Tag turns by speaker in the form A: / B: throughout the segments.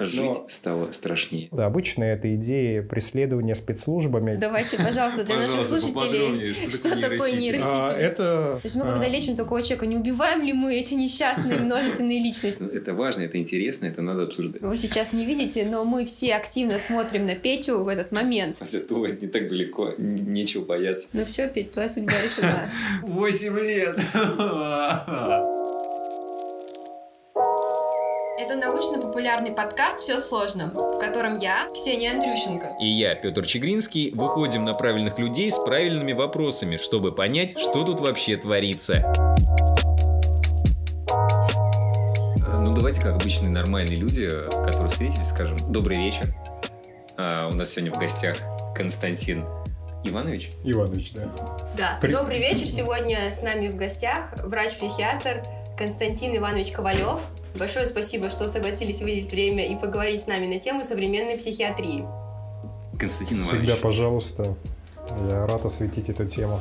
A: А жить стало страшнее.
B: Да, обычно это идеи преследования спецслужбами.
C: Давайте, пожалуйста, для наших слушателей, что такое нейросеть?
B: А, это...
C: То есть мы когда
B: а,
C: лечим такого человека, не убиваем ли мы эти несчастные множественные личности?
A: Ну, Это важно, это интересно, это надо обсуждать.
C: Вы сейчас не видите, но мы все активно смотрим на Петю в этот момент.
A: Хотя то не так далеко, нечего бояться.
C: Ну все, Петь, твоя судьба решена.
A: Восемь лет!
C: Это научно-популярный подкаст «Все сложно», в котором я, Ксения Андрющенко,
D: И я, Петр Чегринский, выходим на правильных людей с правильными вопросами, чтобы понять, что тут вообще творится.
A: Ну, давайте, как обычные нормальные люди, которые встретились, скажем, добрый вечер. А, у нас сегодня в гостях Константин Иванович.
B: Иванович, да.
C: Да,
B: При-
C: добрый вечер. Сегодня с нами в гостях врач-психиатр Константин Иванович Ковалев. Большое спасибо, что согласились выделить время и поговорить с нами на тему современной психиатрии.
A: Константин
B: Всегда,
A: Иванович,
B: пожалуйста. Я рад осветить эту тему.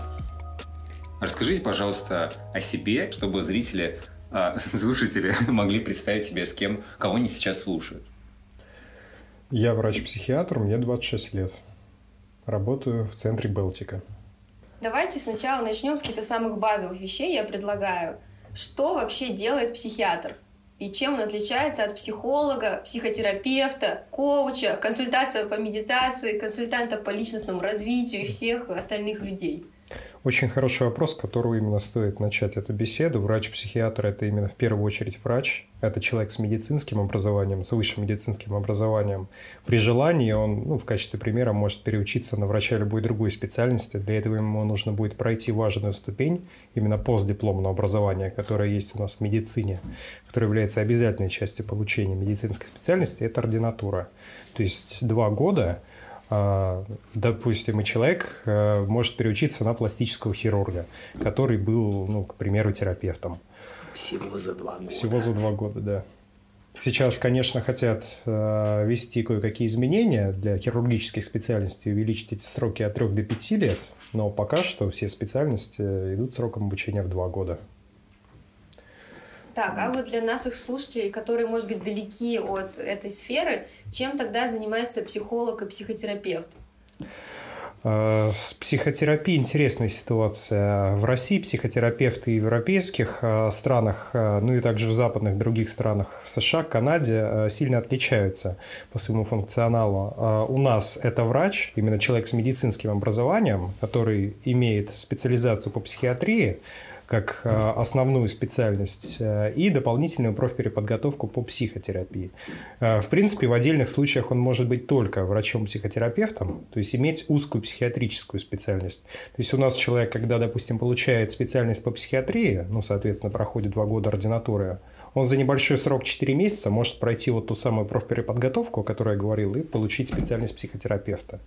A: расскажите, пожалуйста, о себе, чтобы зрители, а, слушатели могли представить себе, с кем, кого они сейчас слушают.
B: Я врач-психиатр, мне 26 лет. Работаю в центре Балтика.
C: Давайте сначала начнем с каких-то самых базовых вещей, я предлагаю. Что вообще делает психиатр? И чем он отличается от психолога, психотерапевта, коуча, консультация по медитации, консультанта по личностному развитию и всех остальных людей?
B: Очень хороший вопрос, с которого именно стоит начать эту беседу. Врач-психиатр – это именно в первую очередь врач. Это человек с медицинским образованием, с высшим медицинским образованием. При желании он, ну, в качестве примера, может переучиться на врача любой другой специальности. Для этого ему нужно будет пройти важную ступень, именно постдипломного образования, которое есть у нас в медицине, которое является обязательной частью получения медицинской специальности, это ординатура. То есть два года допустим, и человек э, может переучиться на пластического хирурга, который был, ну, к примеру, терапевтом.
A: Всего за два года.
B: Всего за два года, да. Сейчас, конечно, хотят э, ввести кое-какие изменения для хирургических специальностей, увеличить эти сроки от 3 до 5 лет, но пока что все специальности идут сроком обучения в два года.
C: Так, а вот для наших слушателей, которые, может быть, далеки от этой сферы, чем тогда занимается психолог и психотерапевт?
B: Э, С психотерапией интересная ситуация. В России психотерапевты в европейских э, странах, э, ну и также в западных других странах, в США, Канаде, сильно отличаются по своему функционалу. У нас это врач, именно человек с медицинским образованием, который имеет специализацию по психиатрии, как э, основную специальность э, и дополнительную профпереподготовку по психотерапии. Э, В принципе, в отдельных случаях он может быть только врачом-психотерапевтом, то есть иметь узкую психиатрическую специальность. То есть у нас человек, когда, допустим, получает специальность по психиатрии, ну, соответственно, проходит два года ординатуры, он за небольшой срок 4 месяца может пройти вот ту самую профпереподготовку, о которой я говорил, и получить специальность психотерапевта.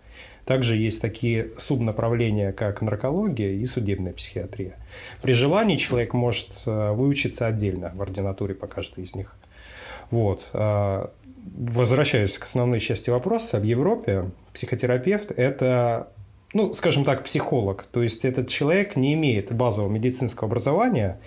B: Также есть такие субнаправления, как наркология и судебная психиатрия. При желании человек может э, выучиться отдельно в ординатуре по каждой из них. Вот. А, Возвращаясь к основной части вопроса, в Европе психотерапевт – это ну, скажем так, психолог. То есть этот человек не имеет базового медицинского образования.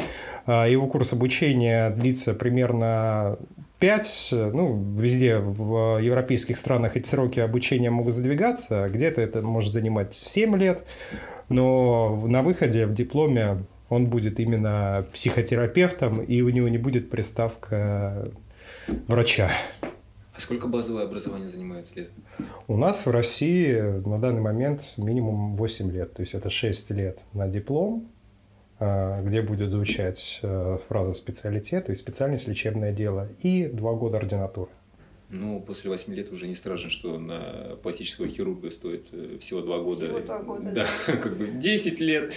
B: А, Его курс обучения длится примерно 5, ну, везде в европейских странах эти сроки обучения могут задвигаться, где-то это может занимать 7 лет, но на выходе в дипломе он будет именно психотерапевтом, и у него не будет приставка врача.
A: А сколько базовое образование занимает лет?
B: У нас в России на данный момент минимум 8 лет, то есть это 6 лет на диплом, а, где будет звучать э, фраза специалитет, то есть специальность лечебное дело, и 2 года ординатуры.
A: Ну, после восьми лет уже не страшно, что на пластического хирурга стоит э, всего два года.
C: Всего два года,
A: Да, как бы 10 лет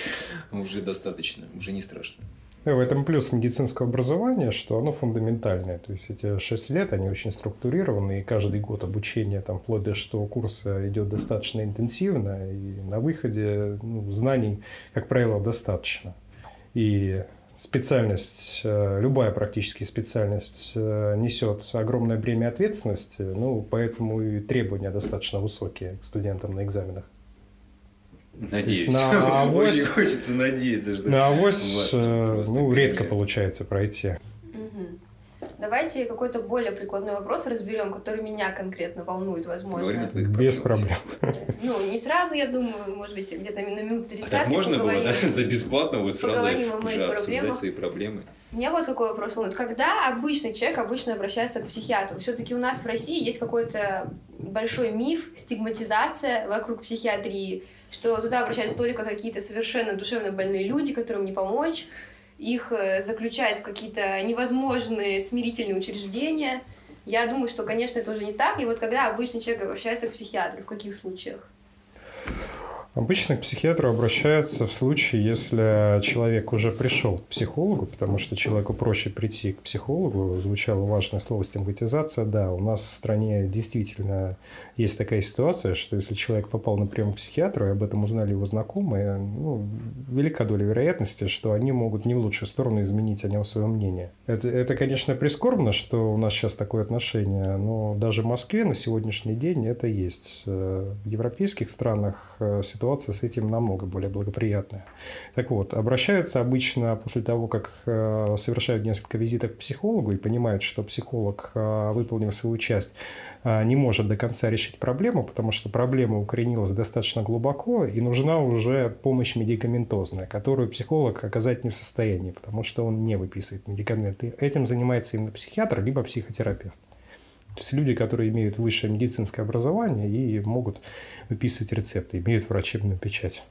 A: уже достаточно, уже не страшно.
B: И в этом плюс медицинского образования, что оно фундаментальное. То есть эти 6 лет, они очень структурированы, и каждый год обучения, там, вплоть до шестого курса, идет достаточно интенсивно, и на выходе ну, знаний, как правило, достаточно. И специальность, э, любая практически специальность э, несет огромное бремя ответственности, ну, поэтому и требования достаточно высокие к студентам на экзаменах.
A: Надеюсь.
B: на авось-
A: Очень хочется надеяться, что...
B: На авось, э, ну, редко получается пройти.
C: Мгм. Давайте какой-то более прикладной вопрос разберем, который меня конкретно волнует, возможно.
B: Без проблем.
C: Ну, не сразу, я думаю, может быть, где-то на минут 30
A: а так можно было, да, за бесплатно вот сразу
C: уже обсуждать
A: свои проблемы?
C: У меня вот какой вопрос волнует. Когда обычный человек обычно обращается к психиатру? Все-таки у нас в России есть какой-то большой миф, стигматизация вокруг психиатрии, что туда обращаются только какие-то совершенно душевно больные люди, которым не помочь, их э, заключают в какие-то невозможные смирительные учреждения. Я думаю, что, конечно, это уже не так. И вот когда обычный человек обращается к психиатру, в каких случаях?
B: Обычно к психиатру обращаются в случае, если человек уже пришел к психологу, потому что человеку проще прийти к психологу. Звучало важное слово стигматизация. Да, у нас в стране действительно есть такая ситуация, что если человек попал на прием к психиатру, и об этом узнали его знакомые, ну, велика доля вероятности, что они могут не в лучшую сторону изменить о нем свое мнение. Это, это, конечно, прискорбно, что у нас сейчас такое отношение, но даже в Москве на сегодняшний день это есть. Э, в европейских странах э, ситуация с этим намного более благоприятная. Так вот, обращаются обычно после того, как э, совершают несколько визитов к психологу и понимают, что психолог, выполнив свою часть, не может до конца решить решить проблему, потому что проблема укоренилась достаточно глубоко, и нужна уже помощь медикаментозная, которую психолог оказать не в состоянии, потому что он не выписывает медикаменты. Этим занимается именно психиатр, либо психотерапевт. То есть люди, которые имеют высшее медицинское образование и могут выписывать рецепты, имеют врачебную печать.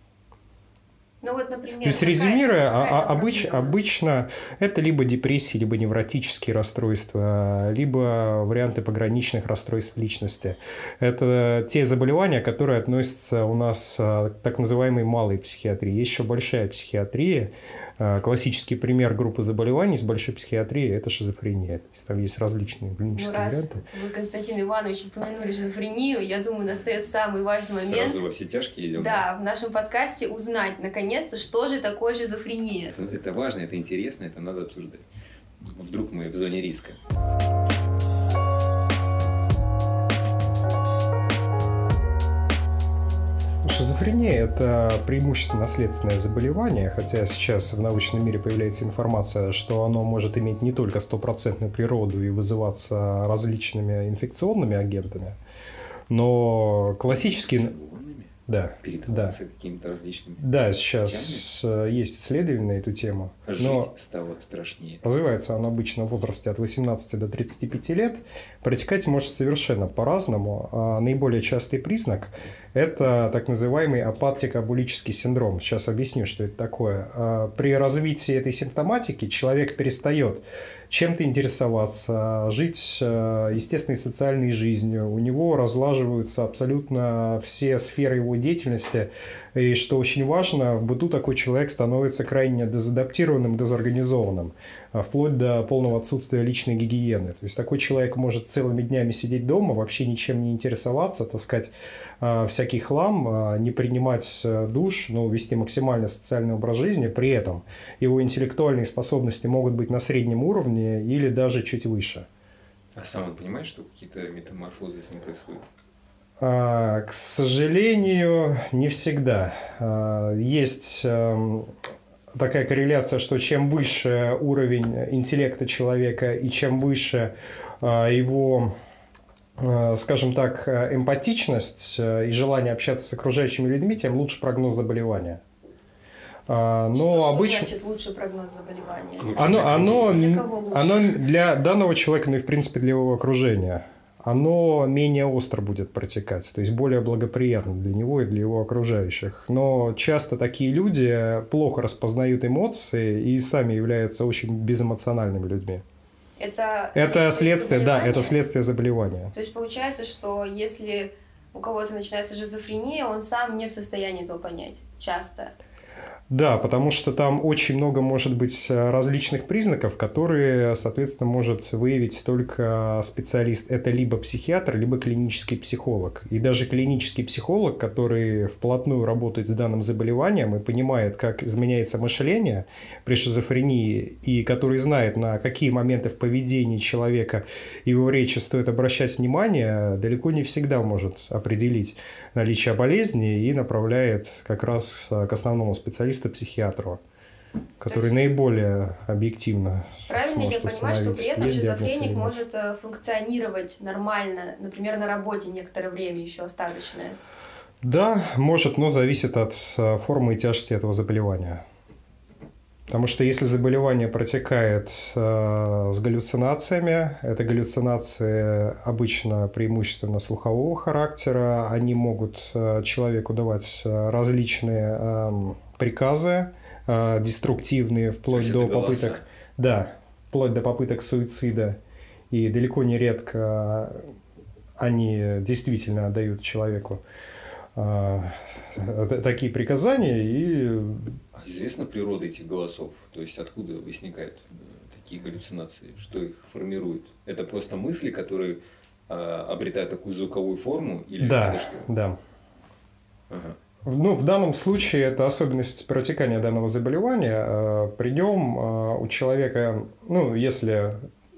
C: Ну вот, например,
B: То есть, резюмируя, какая, какая обыч, обычно это либо депрессии, либо невротические расстройства, либо варианты пограничных расстройств личности. Это те заболевания, которые относятся у нас а, к так называемой малой психиатрии. Есть еще большая психиатрия, а, классический пример группы заболеваний с большой психиатрией – это шизофрения. То есть там есть различные клинические ну, раз варианты.
C: Вы, Константин Иванович, упомянули шизофрению, я думаю, настает самый важный момент.
A: Сразу во все тяжкие идем.
C: Да, в нашем подкасте узнать, наконец-то, что же такое шизофрения.
A: Это, это важно, это интересно, это надо обсуждать. Вдруг мы в зоне риска.
B: Шизофрения – это преимущественно наследственное заболевание, хотя сейчас в научном мире появляется информация, что оно может иметь не только стопроцентную природу и вызываться различными инфекционными агентами, но классический... Да.
A: Передаваться да. какими-то различными
B: Да, сейчас путями. есть исследования на эту тему.
A: Жить но стало страшнее.
B: Развивается он обычно в возрасте от 18 до 35 лет. Протекать может совершенно по-разному. А наиболее частый признак – это так называемый апатико-абулический синдром. Сейчас объясню, что это такое. А при развитии этой симптоматики человек перестает чем-то интересоваться, жить э, естественной социальной жизнью. У него разлаживаются абсолютно все сферы его деятельности. И что очень важно, в быту такой человек становится крайне дезадаптированным, дезорганизованным, а вплоть до полного отсутствия личной гигиены. То есть такой человек может целыми днями сидеть дома, вообще ничем не интересоваться, таскать э, всякий хлам, э, не принимать душ, но вести максимально социальный образ жизни. При этом его интеллектуальные способности могут быть на среднем уровне или даже чуть выше.
A: А сам он понимает, что какие-то метаморфозы с ним происходят?
B: А, к сожалению, не всегда. А, есть эм, такая корреляция, что чем выше уровень интеллекта человека и чем выше а, его скажем так, эмпатичность э, и желание общаться с окружающими людьми, тем лучше прогноз заболевания.
C: Но что, обычно... что значит лучший прогноз заболевания?
B: Оно, оно, для, оно для данного человека, ну и в принципе для его окружения, оно менее остро будет протекать, то есть более благоприятно для него и для его окружающих. Но часто такие люди плохо распознают эмоции и сами являются очень безэмоциональными людьми.
C: Это,
B: это следствие, да, это следствие заболевания.
C: То есть получается, что если у кого-то начинается шизофрения, он сам не в состоянии этого понять часто.
B: Да, потому что там очень много может быть э, различных признаков, которые, соответственно, может выявить только специалист. Это либо психиатр, либо клинический психолог. И даже клинический психолог, который вплотную работает с данным заболеванием и понимает, как изменяется мышление при шизофрении, и который знает, на какие моменты в поведении человека его речи стоит обращать внимание, далеко не всегда может определить наличие болезни и направляет как раз э, к основному специалисту специалиста-психиатра. который
C: есть-
B: наиболее объективно
C: Правильно ли я понимаю, что при этом шизофреник может э, функционировать нормально, например, на работе некоторое время еще остаточное?
B: Да, может, но зависит от э, формы и тяжести этого заболевания. Потому что если заболевание протекает э, с галлюцинациями, это галлюцинации обычно преимущественно слухового характера, они могут э, человеку давать э, различные эм, приказы, э, деструктивные, вплоть до
A: это голоса.
B: попыток да, вплоть до попыток суицида. И далеко не редко они действительно отдают человеку т- такие приказания и
A: А известна природа этих голосов? То есть откуда возникают э, такие галлюцинации? Что их формирует? Это просто мысли, которые а, обретают такую звуковую форму? Или
B: да,
A: это что?
B: да.
A: Ага.
B: Ну, в данном случае это особенность протекания данного заболевания. Э, При нем у человека, ну, если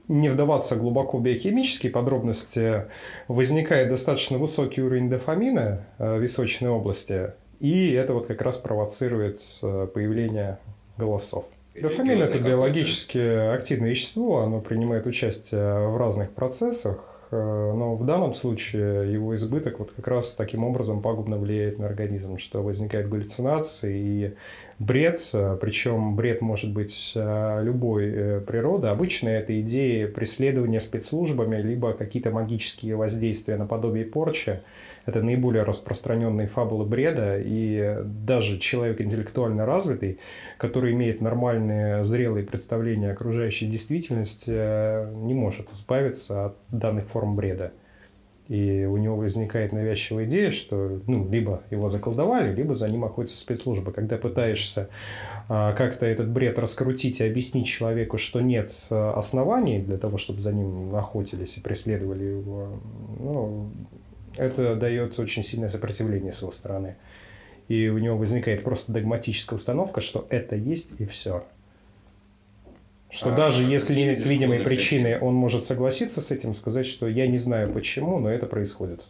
B: не вдаваться глубоко в биохимические подробности, возникает достаточно высокий уровень дофамина э, в височной области, и это вот как раз провоцирует э, появление голосов. Дофамин – это биологически активное вещество, оно принимает участие в разных процессах, э, но в данном случае его избыток вот как раз таким образом пагубно влияет на организм, что возникают галлюцинации и бред, э, причем бред может быть э, любой э, природы. Обычно это идеи преследования спецслужбами, либо какие-то магические воздействия наподобие порчи. Это наиболее распространенные фабулы бреда, и даже человек интеллектуально развитый, который имеет нормальные зрелые представления окружающей действительности, не может избавиться от данных форм бреда. И у него возникает навязчивая идея, что ну, либо его заколдовали, либо за ним охотятся спецслужбы. Когда пытаешься а, как-то этот бред раскрутить и объяснить человеку, что нет а, оснований для того, чтобы за ним охотились и преследовали его, ну, это дает очень сильное сопротивление с его стороны. И у него возникает просто догматическая установка, что это есть и все. Что
A: А
B: даже если нет видимой причины, он может согласиться с этим, сказать, что я не знаю почему, но это происходит.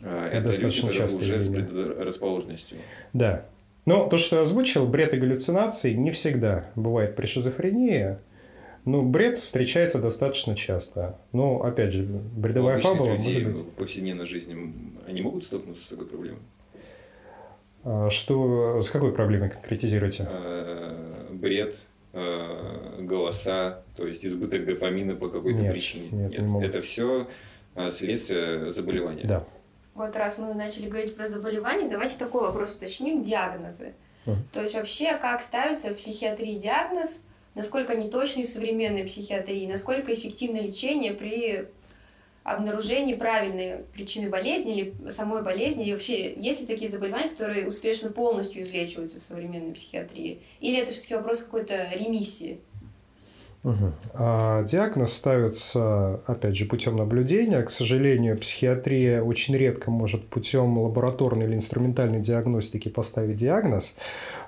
A: А,
B: Это
A: Это
B: достаточно частое
A: уже с
B: явление.
A: предрасположенностью.
B: Да. Но то, что я озвучил, бред и галлюцинации не всегда бывает при шизофрении. Но бред встречается достаточно часто. Но, опять же, бредовая
A: обычных
B: фабула
A: людей
B: быть.
A: в повседневной жизни они могут столкнуться с такой проблемой?
B: А, Что, с какой проблемой конкретизируете?
A: А, Бред, а, голоса, то есть избыток дофамина по какой-то
B: Нет,
A: причине.
B: нет, не могут.
A: это все следствие заболевания.
B: Да.
C: Вот раз мы начали говорить про заболевания, давайте такой вопрос уточним. Диагнозы.
B: Мгм.
C: То есть вообще, как ставится в психиатрии диагноз, насколько они точны в современной психиатрии, насколько эффективно лечение при обнаружении правильной причины болезни или самой болезни, и вообще есть ли такие заболевания, которые успешно полностью излечиваются в современной психиатрии, или это все-таки вопрос какой-то ремиссии?
B: Мгм. А диагноз ставится, опять же, путем наблюдения. К сожалению, психиатрия очень редко может путем лабораторной или инструментальной диагностики поставить диагноз.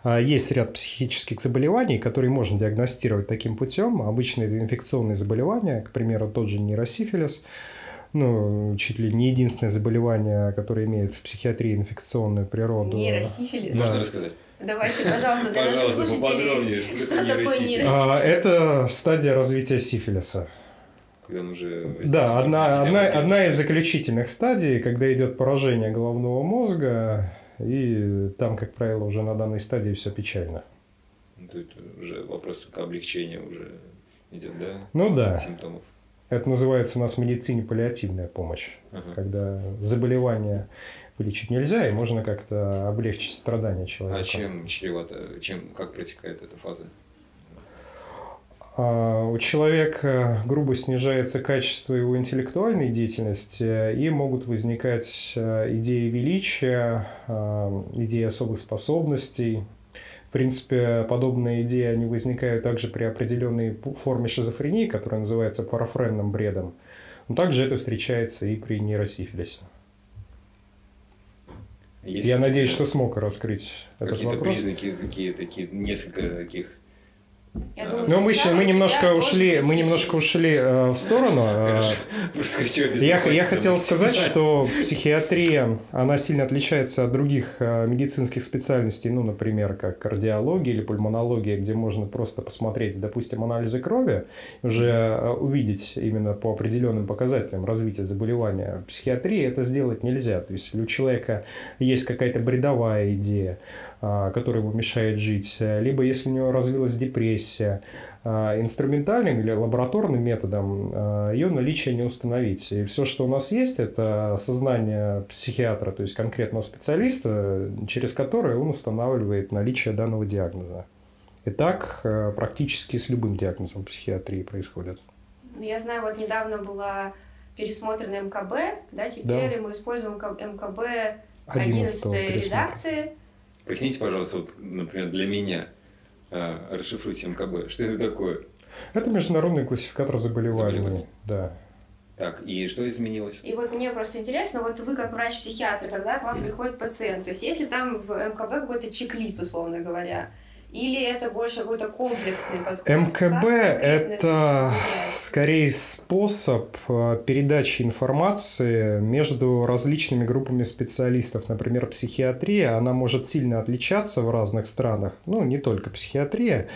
B: А Есть ряд психических заболеваний, которые можно диагностировать таким путем. Обычно это инфекционные заболевания, к примеру, тот же нейросифилис. Ну, чуть ли не единственное заболевание, которое имеет в психиатрии инфекционную природу.
C: Нейросифилис?
B: Да.
A: Можно рассказать?
C: Давайте, пожалуйста, для наших
A: Пожалуйста,
C: слушателей,
A: поподробнее, что это
C: такое
A: нейросифилис?
B: А, Это стадия развития сифилиса.
A: Когда он уже...
B: Да, одна, одна, одна из заключительных стадий, когда идет поражение головного мозга, и там, как правило, уже на данной стадии все печально.
A: Ну, Тут уже вопрос только облегчения уже идет, да?
B: Ну да,
A: Симптомов.
B: Это называется у нас в медицине паллиативная помощь,
A: Ага.
B: когда заболевание вылечить нельзя, и можно как-то облегчить страдания
A: А
B: человека.
A: чем чревато, чем, как протекает эта фаза?
B: А, У человека грубо снижается качество его интеллектуальной деятельности, и могут возникать а, идеи величия, а, идеи особых способностей. В принципе, подобные идеи они возникают также при определенной форме шизофрении, которая называется парафренным бредом. Но также это встречается и при нейросифилисе.
A: Есть
B: Я надеюсь,
A: какие-то-
B: что смог раскрыть этот
A: Какие-то
B: вопрос.
A: признаки, такие, такие, несколько таких
C: Я думаю,
B: Но мы,
C: сначала
B: мы
C: тебя
B: немножко ушли, мы немножко ушли э, в сторону. Э, Я, я хотел сказать, что психиатрия, она сильно отличается от других э, медицинских специальностей, ну, например, как кардиология или пульмонология, где можно просто посмотреть, допустим, анализы крови, уже э, увидеть именно по определенным показателям развития заболевания. В психиатрии это сделать нельзя. То есть, если у человека есть какая-то бредовая идея, а, которая ему мешает жить, либо если у него развилась депрессия, а, инструментальным или лабораторным методом а, ее наличие не установить. И все, что у нас есть, это сознание психиатра, то есть конкретного специалиста, через которое он устанавливает наличие данного диагноза. И так э, практически с любым диагнозом психиатрии происходит.
C: Я знаю, вот недавно была пересмотрена МКБ, да, теперь
B: Да.
C: мы используем МК- МКБ
B: 11
C: 11
B: пересмотра.
C: редакции.
A: Поясните, пожалуйста, вот, например, для меня, э, расшифруйте МКБ. Что это такое?
B: Это международный классификатор заболеваний.
A: Заболеваний.
B: Да.
A: Так, и что изменилось?
C: И вот мне просто интересно, вот вы как врач-психиатр, когда к вам приходит пациент, то есть если там в МКБ какой-то чек-лист, условно говоря, или это больше какой-то комплексный подход?
B: МКБ – это скорее способ э, передачи информации между различными группами специалистов. Например, психиатрия, она может сильно отличаться в разных странах. Ну, не только психиатрия,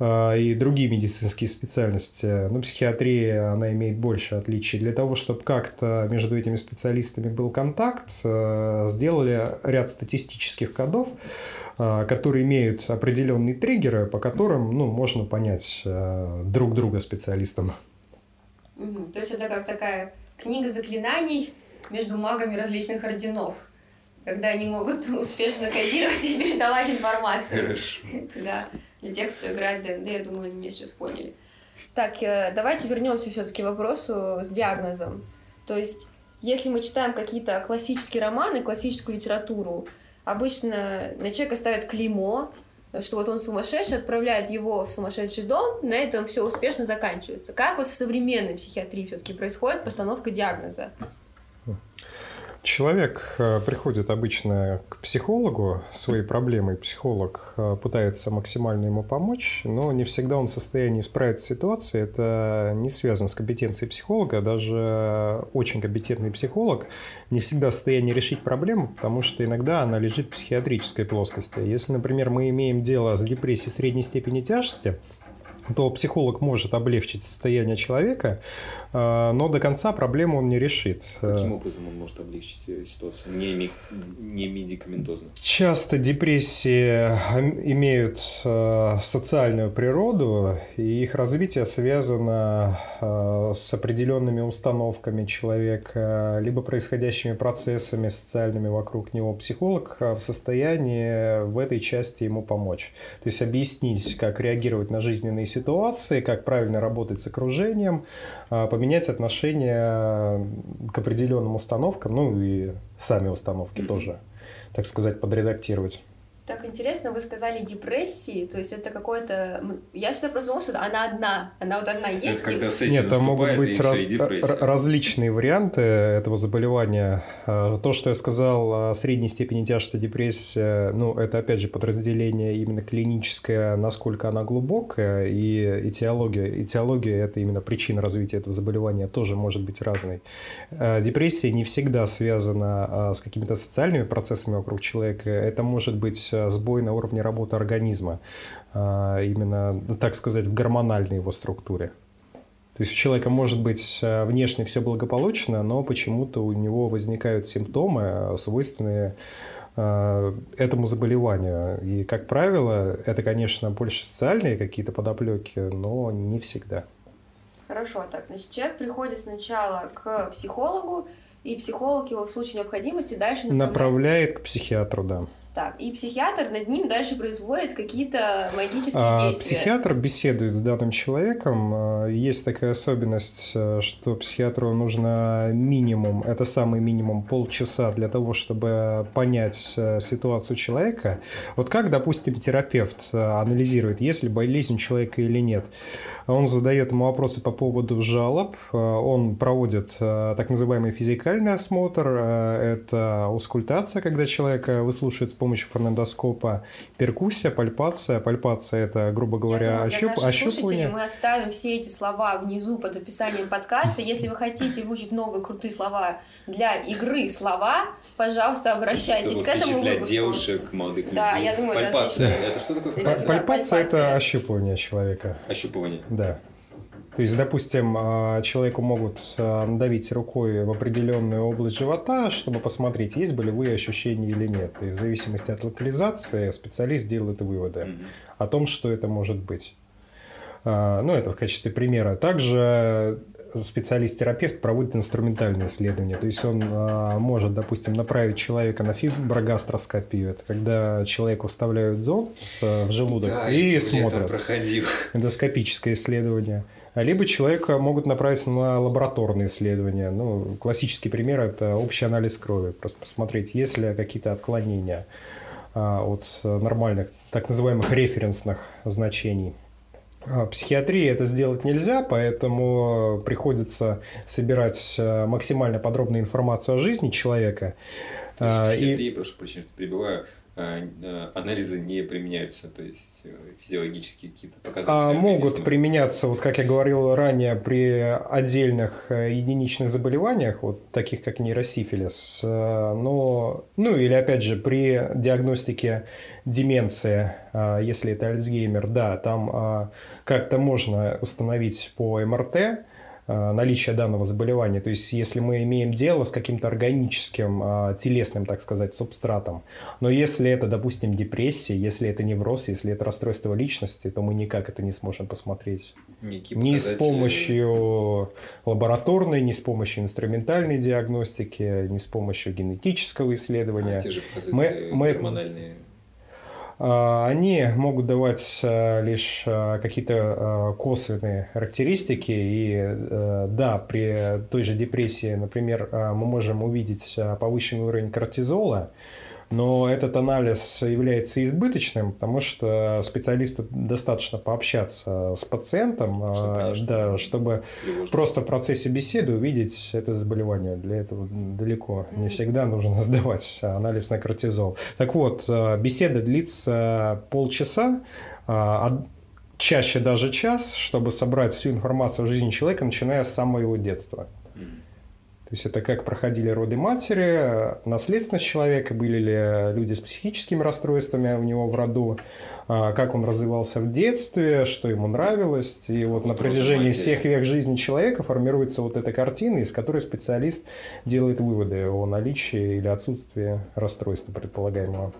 B: э, и другие медицинские специальности. Но психиатрия, она имеет больше отличий. Для того, чтобы как-то между этими специалистами был контакт, э, сделали ряд статистических кодов, которые имеют определенные триггеры, по которым ну, можно понять э, друг друга специалистам.
C: То есть это как такая книга заклинаний между магами различных орденов, когда они могут успешно кодировать и передавать информацию. Да, для тех, кто играет в ДНД, я думаю, они меня сейчас поняли. Так, э, давайте вернемся все-таки к вопросу с диагнозом. То есть, если мы читаем какие-то классические романы, классическую литературу, обычно на человека ставят клеймо, что вот он сумасшедший, отправляют его в сумасшедший дом, на этом все успешно заканчивается. Как вот в современной психиатрии все-таки происходит постановка диагноза?
B: Человек э, приходит обычно к психологу своей проблемой. Психолог э, пытается максимально ему помочь, но не всегда он в состоянии справиться с ситуацией. Это не связано с компетенцией психолога. Даже очень компетентный психолог не всегда в состоянии решить проблему, потому что иногда она лежит в психиатрической плоскости. Если, например, мы имеем дело с депрессией средней степени тяжести, то психолог может облегчить состояние человека, но до конца проблему он не решит.
A: Каким образом он может облегчить ситуацию? Не, не медикаментозно.
B: Часто депрессии имеют э, социальную природу, и их развитие связано с определенными установками человека, либо происходящими процессами социальными вокруг него. Психолог в состоянии в этой части ему помочь. То есть объяснить, как реагировать на жизненные ситуации, как правильно работать с окружением, э, поменять отношение к определенным установкам, ну и сами установки
A: Мгм.
B: тоже так сказать, подредактировать.
C: Так интересно, вы сказали депрессии, то есть это какое-то... Я всегда просто думала, что она одна, она вот одна есть.
A: Это когда сессия
B: Нет, там могут быть раз- различные варианты этого заболевания. Э, То, что я сказал о средней степени тяжести депрессия, ну, это, опять же, подразделение именно клиническое, насколько она глубокая, и этиология. Этиология – это именно причина развития этого заболевания, тоже может быть разной. Э, Депрессия не всегда связана а, с какими-то социальными процессами вокруг человека. Это может быть а, сбой на уровне работы организма, а, именно, так сказать, в гормональной его структуре. То есть у человека может быть а, внешне все благополучно, но почему-то у него возникают симптомы, а, свойственные а, этому заболеванию. И, как правило, это, конечно, больше социальные какие-то подоплеки, но не всегда.
C: Хорошо, так, значит, человек приходит сначала к психологу, и психолог его в случае необходимости дальше направляет.
B: Направляет к психиатру, да.
C: Так, и психиатр над ним дальше производит какие-то магические
B: А,
C: действия.
B: Психиатр беседует с данным человеком. А, Есть такая особенность, а, что психиатру нужно минимум, это самый минимум полчаса для того, чтобы понять а, ситуацию человека. Вот как, допустим, терапевт а, анализирует, есть ли болезнь у человека или нет. Он задает ему вопросы по поводу жалоб, а, он проводит а, так называемый физикальный осмотр, а, это аускультация, когда человека выслушивают с помощью фонендоскопа перкуссия, пальпация. Пальпация – это, грубо говоря,
C: Я думаю, для
B: ощуп...
C: наших
B: ощупывание.
C: мы оставим все эти слова внизу под описанием подкаста. Если вы хотите выучить новые крутые слова для игры в слова, пожалуйста, обращайтесь
A: Чтобы
C: к этому выпуску.
A: девушек, молодых людей.
C: Да, я думаю, это
A: Пальпация.
C: отлично.
A: Это что такое?
B: Пальпация – это ощупывание человека.
A: Ощупывание.
B: Да. То есть, допустим, а, человеку могут а, надавить рукой в определенную область живота, чтобы посмотреть, есть болевые ощущения или нет. И в зависимости от локализации специалист делает выводы
A: Мгм.
B: о том, что это может быть. А, Ну, это в качестве примера. Также специалист-терапевт проводит инструментальные исследования. То есть он а, может, допустим, направить человека на фиброгастроскопию. Это когда человеку вставляют зонд а, в желудок
A: Да,
B: и смотрят
A: проходил.
B: эндоскопическое исследование. Либо человека могут направить на лабораторные исследования. Ну, классический пример – это общий анализ крови. Просто посмотреть, есть ли какие-то отклонения а, от э, нормальных, так называемых референсных значений. А В психиатрии это сделать нельзя, поэтому приходится собирать э, максимально подробную информацию о жизни человека.
A: То есть
B: А,
A: в
B: и-
A: психиатрии, прошу прощения, перебиваю, анализы не применяются, то есть э, физиологические какие-то показатели.
B: А, могут применяться, вот как я говорил ранее, при отдельных э, единичных заболеваниях, вот таких как нейросифилис, э, но, ну или опять же при диагностике деменции, э, если это Альцгеймер, да, там э, как-то можно установить по МРТ э, наличие данного заболевания. То есть, если мы имеем дело с каким-то органическим, э, телесным, так сказать, субстратом. Но если это, допустим, депрессия, если это невроз, если это расстройство личности, то мы никак это не сможем посмотреть.
A: Некие
B: Ни с помощью лабораторной, ни с помощью инструментальной диагностики, ни с помощью генетического исследования.
A: А, те же
B: Мы- мы-
A: гормональные.
B: А, Они могут давать а, лишь а, какие-то а, косвенные характеристики. И э, да, при той же депрессии, например, мы можем увидеть повышенный уровень кортизола, но этот анализ является избыточным, потому что специалисту достаточно пообщаться с пациентом, а,
A: что
B: да, чтобы
A: тревожные.
B: просто в процессе беседы увидеть это заболевание. Для этого далеко не всегда нужно сдавать анализ на кортизол. Так вот, э, беседа длится полчаса, а, чаще даже час, чтобы собрать всю информацию о жизни человека, начиная с самого его детства. То есть это как проходили роды матери, наследственность человека, были ли люди с психическими расстройствами у него в роду, а, как он развивался в детстве, что ему нравилось. И вот
A: Вот
B: на протяжении
A: матери.
B: всех век жизни человека формируется вот эта картина, из которой специалист делает выводы о наличии или отсутствии расстройства предполагаемого.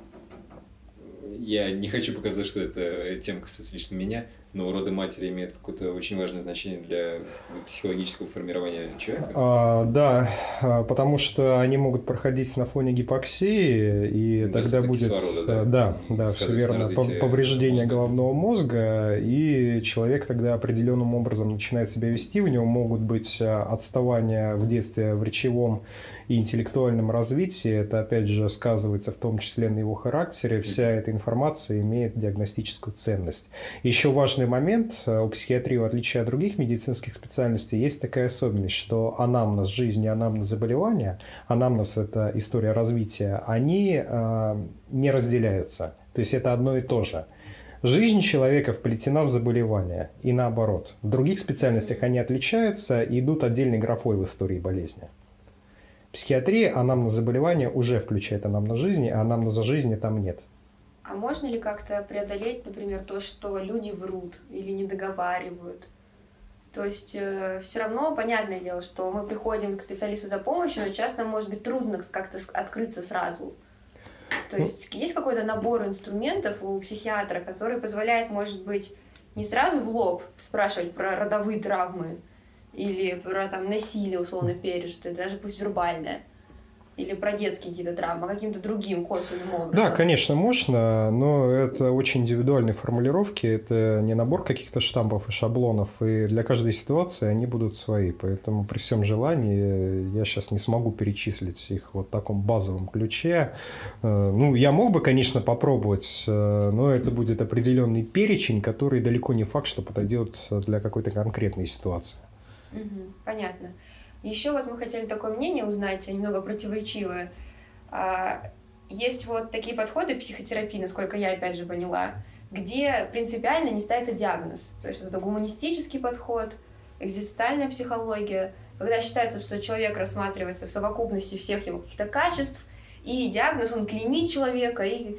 A: Я не хочу показать, что это тема касается лично меня, но роды матери имеют какое-то очень важное значение для психологического формирования человека.
B: А, да, а, потому что они могут проходить на фоне гипоксии, и
A: Недостаток
B: тогда будет
A: кислорода, да?
B: э, да,
A: И
B: да, все верно, повреждение
A: мозга.
B: головного мозга, и человек тогда определенным образом начинает себя вести, у него могут быть а, отставания в детстве в речевом и интеллектуальном развитии, это опять же сказывается в том числе на его характере, вся эта информация имеет диагностическую ценность. Еще важный момент, э, у психиатрии, в отличие от других медицинских специальностей, есть такая особенность, что анамнез жизни, анамнез заболевания, анамнез – это история развития, они э, не разделяются. То есть это одно и то же. Жизнь человека вплетена в заболевание и наоборот. В других специальностях они отличаются и идут отдельной графой в истории болезни. Психиатрия, анамнез заболевания уже включает анамнез жизни, а анамнеза жизни там нет.
C: А можно ли как-то преодолеть, например, то, что люди врут или не договаривают? То есть все равно понятное дело, что мы приходим к специалисту за помощью, но часто может быть трудно как-то открыться сразу. То есть есть какой-то набор инструментов у психиатра, который позволяет, может быть, не сразу в лоб спрашивать про родовые травмы или про там насилие условно пережитое, даже пусть вербальное, или про детские какие-то травмы, а каким-то другим косвенным образом.
B: Да, конечно, можно, но это очень индивидуальные формулировки, это не набор каких-то штампов и шаблонов, и для каждой ситуации они будут свои. Поэтому при всем желании я сейчас не смогу перечислить их вот в таком базовом ключе. Э, Ну, я мог бы, конечно, попробовать, э, но это будет определенный перечень, который далеко не факт, что подойдет для какой-то конкретной ситуации.
C: Мгм, понятно. Еще вот мы хотели такое мнение узнать, немного противоречивое. А, есть вот такие подходы психотерапии, насколько я опять же поняла, где принципиально не ставится диагноз. То есть это гуманистический подход, экзистенциальная психология, когда считается, что человек рассматривается в совокупности всех его каких-то качеств, и диагноз, он клеймит человека и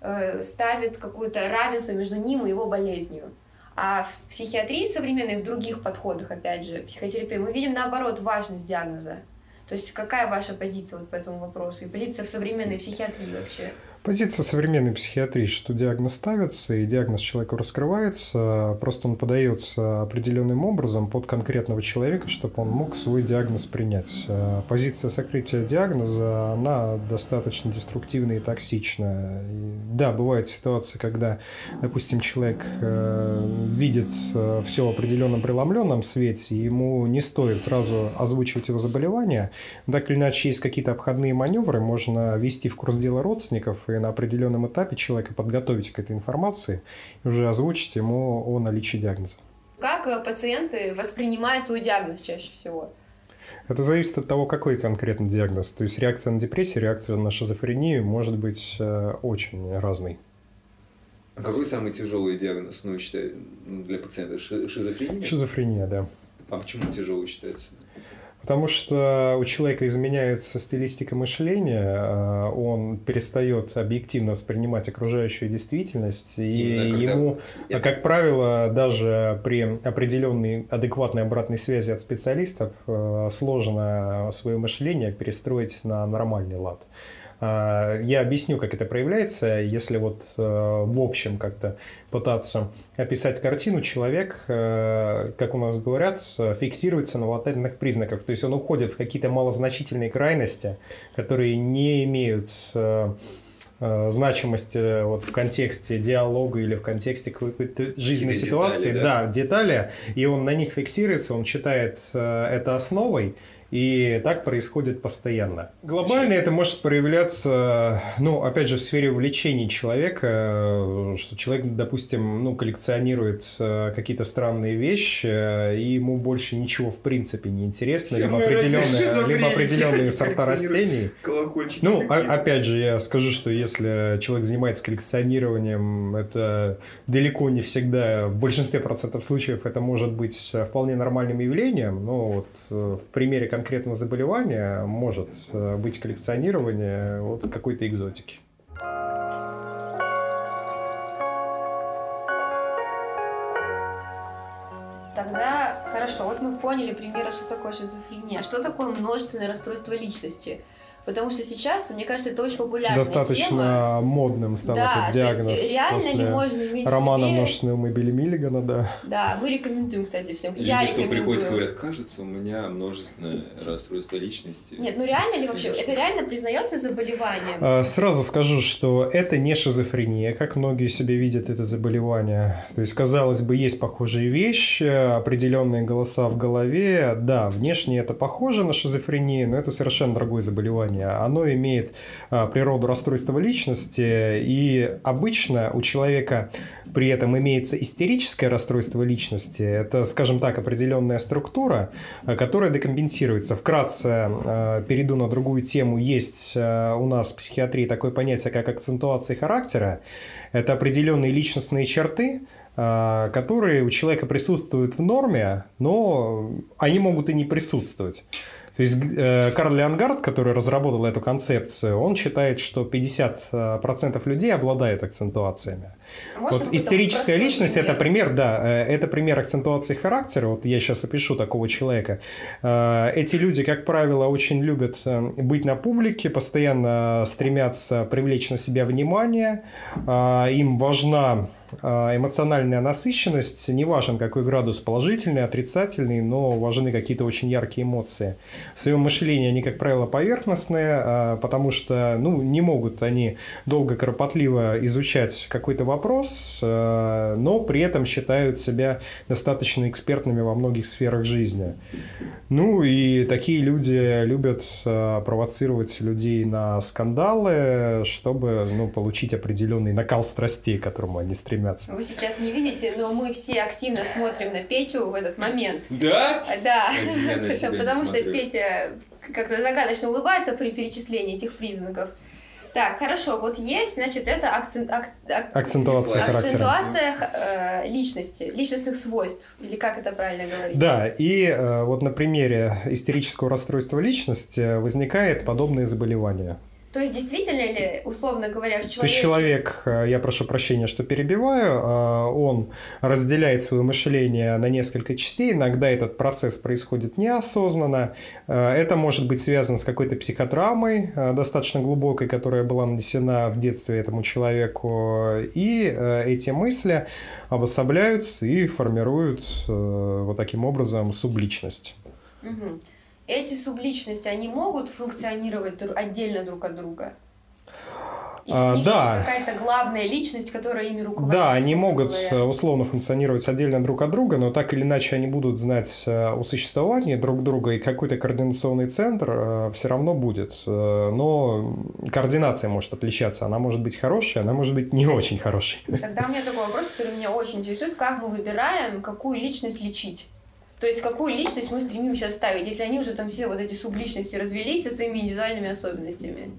C: э, ставит какое-то равенство между ним и его болезнью. А в психиатрии современной, в других подходах, опять же, психотерапии, мы видим наоборот важность диагноза. То есть какая ваша позиция вот по этому вопросу и позиция в современной психиатрии вообще?
B: Позиция современной психиатрии, что диагноз ставится, и диагноз человеку раскрывается, просто он подается определенным образом под конкретного человека, чтобы он мог свой диагноз принять. Э, позиция сокрытия диагноза, она достаточно деструктивная и токсичная. И, да, бывают ситуации, когда, допустим, человек э, видит э, все в определенном преломленном свете, ему не стоит сразу озвучивать его заболевание, так или иначе есть какие-то обходные маневры, можно ввести в курс дела родственников и на определенном этапе человека подготовить к этой информации и уже озвучить ему о наличии диагноза.
C: Как э, пациенты воспринимают свой диагноз чаще всего?
B: Это зависит от того, какой конкретно диагноз. То есть реакция на депрессию, реакция на шизофрению может быть э, очень разной.
A: А какой самый тяжелый диагноз, ну, считаю, для пациента? Шизофрения?
B: Шизофрения, да.
A: А почему тяжелый считается?
B: Потому что у человека изменяется стилистика мышления, э, он перестает объективно воспринимать окружающую действительность, и Именно ему, когда... как правило, даже при определенной адекватной обратной связи от специалистов э, сложно свое мышление перестроить на нормальный лад. А, я объясню, как это проявляется. Если вот э, в общем как-то пытаться описать картину, человек, э, как у нас говорят, фиксируется на латентных признаках. То есть он уходит в какие-то малозначительные крайности, которые не имеют э, значимости вот в контексте диалога или в контексте какой-то жизненной ситуации, детали, да? да, детали, и он на них фиксируется, он считает это основой, и так происходит постоянно. Глобально это может проявляться, ну, опять же, в сфере увлечений человека, что человек, допустим, ну, коллекционирует э, какие-то странные вещи, и ему больше ничего в принципе не интересно, либо определенные, либо определенные сорта растений. Ну, а, опять же, я скажу, что если человек занимается коллекционированием, это далеко не всегда, в большинстве процентов случаев это может быть вполне нормальным явлением, но вот э, в примере конкретного конкретного заболевания может э, быть коллекционирование вот какой-то экзотики.
C: Тогда хорошо, вот мы поняли примеры, что такое шизофрения. Что такое множественное расстройство личности? Потому что сейчас, мне кажется, это очень популярная
B: Достаточно
C: тема.
B: модным стал
C: да,
B: этот диагноз.
C: То есть, реально
B: после
C: ли можно иметь
B: романа
C: себе...
B: «Множественный ум» Билли Миллигана, да.
C: Да, мы рекомендуем, кстати, всем.
A: Люди,
C: Я
A: что
C: рекомендую.
A: приходят, говорят, кажется, у меня множественное расстройство личности.
C: Нет, ну реально ли вообще? Это реально признается заболеванием?
B: А, сразу скажу, что это не шизофрения, как многие себе видят это заболевание. То есть, казалось бы, есть похожие вещи, определенные голоса в голове. Да, внешне это похоже на шизофрению, но это совершенно другое заболевание. Оно имеет имеет а, природу расстройства личности, и обычно у человека при этом имеется истерическое расстройство личности. Это, скажем так, определенная структура, а, которая декомпенсируется. Вкратце а, перейду на другую тему. Есть у нас в психиатрии такое понятие, как акцентуация характера. Это определенные личностные черты, которые у человека присутствуют в норме, но они могут и не присутствовать. То есть э, Карл Леонгард, который разработал эту концепцию, он считает, что 50% людей обладают акцентуациями. А вот истерическая личность пример? это пример, да, э, это пример акцентуации характера. Вот я сейчас опишу такого человека. Э, эти люди, как правило, очень любят быть на публике, постоянно стремятся привлечь на себя внимание, им важна эмоциональная насыщенность, не важен какой градус положительный, отрицательный, но важны какие-то очень яркие эмоции. В своем мышлении они, как правило, поверхностные, а, потому что ну, не могут они долго, кропотливо изучать какой-то вопрос, а, но при этом считают себя достаточно экспертными во многих сферах жизни. Ну и такие люди любят а, провоцировать людей на скандалы, чтобы ну, получить определенный накал страстей, к которому они стремятся.
C: Вы сейчас не видите, но мы все активно смотрим на Петю в этот момент.
A: Да?
C: Да, потому что Петя как-то загадочно улыбается при перечислении этих признаков. Так, хорошо, вот есть, значит, это акцент, ак- ак-
B: Акцентуация характера.
C: акцентуация э, личности, личностных свойств, или как это правильно говорить?
B: Да, и э, вот на примере истерического расстройства личности возникает подобное заболевание.
C: То есть, действительно ли, условно говоря, в
B: То есть
C: человеке...
B: человек, э, я прошу прощения, что перебиваю, э, он разделяет свое мышление на несколько частей, иногда этот процесс происходит неосознанно, Э, это может быть связано с какой-то психотравмой достаточно глубокой, которая была нанесена в детстве этому человеку, и эти мысли обособляются и формируют вот таким образом субличность.
C: Мгм. Эти субличности, они могут функционировать отдельно друг от друга? Или
B: А, да.
C: есть какая-то главная личность, которая ими руководит?
B: Да, они могут
C: говоря?
B: э, условно функционировать отдельно друг от друга, но так или иначе они будут знать э, о существовании друг друга, и какой-то координационный центр все равно будет. Э, Но координация может отличаться. Она может быть хорошей, она может быть не очень хорошей.
C: Тогда у меня такой вопрос, который меня очень интересует. Как мы выбираем, какую личность лечить? То есть, какую личность мы стремимся ставить, если они уже там все вот эти субличности развелись со своими индивидуальными особенностями?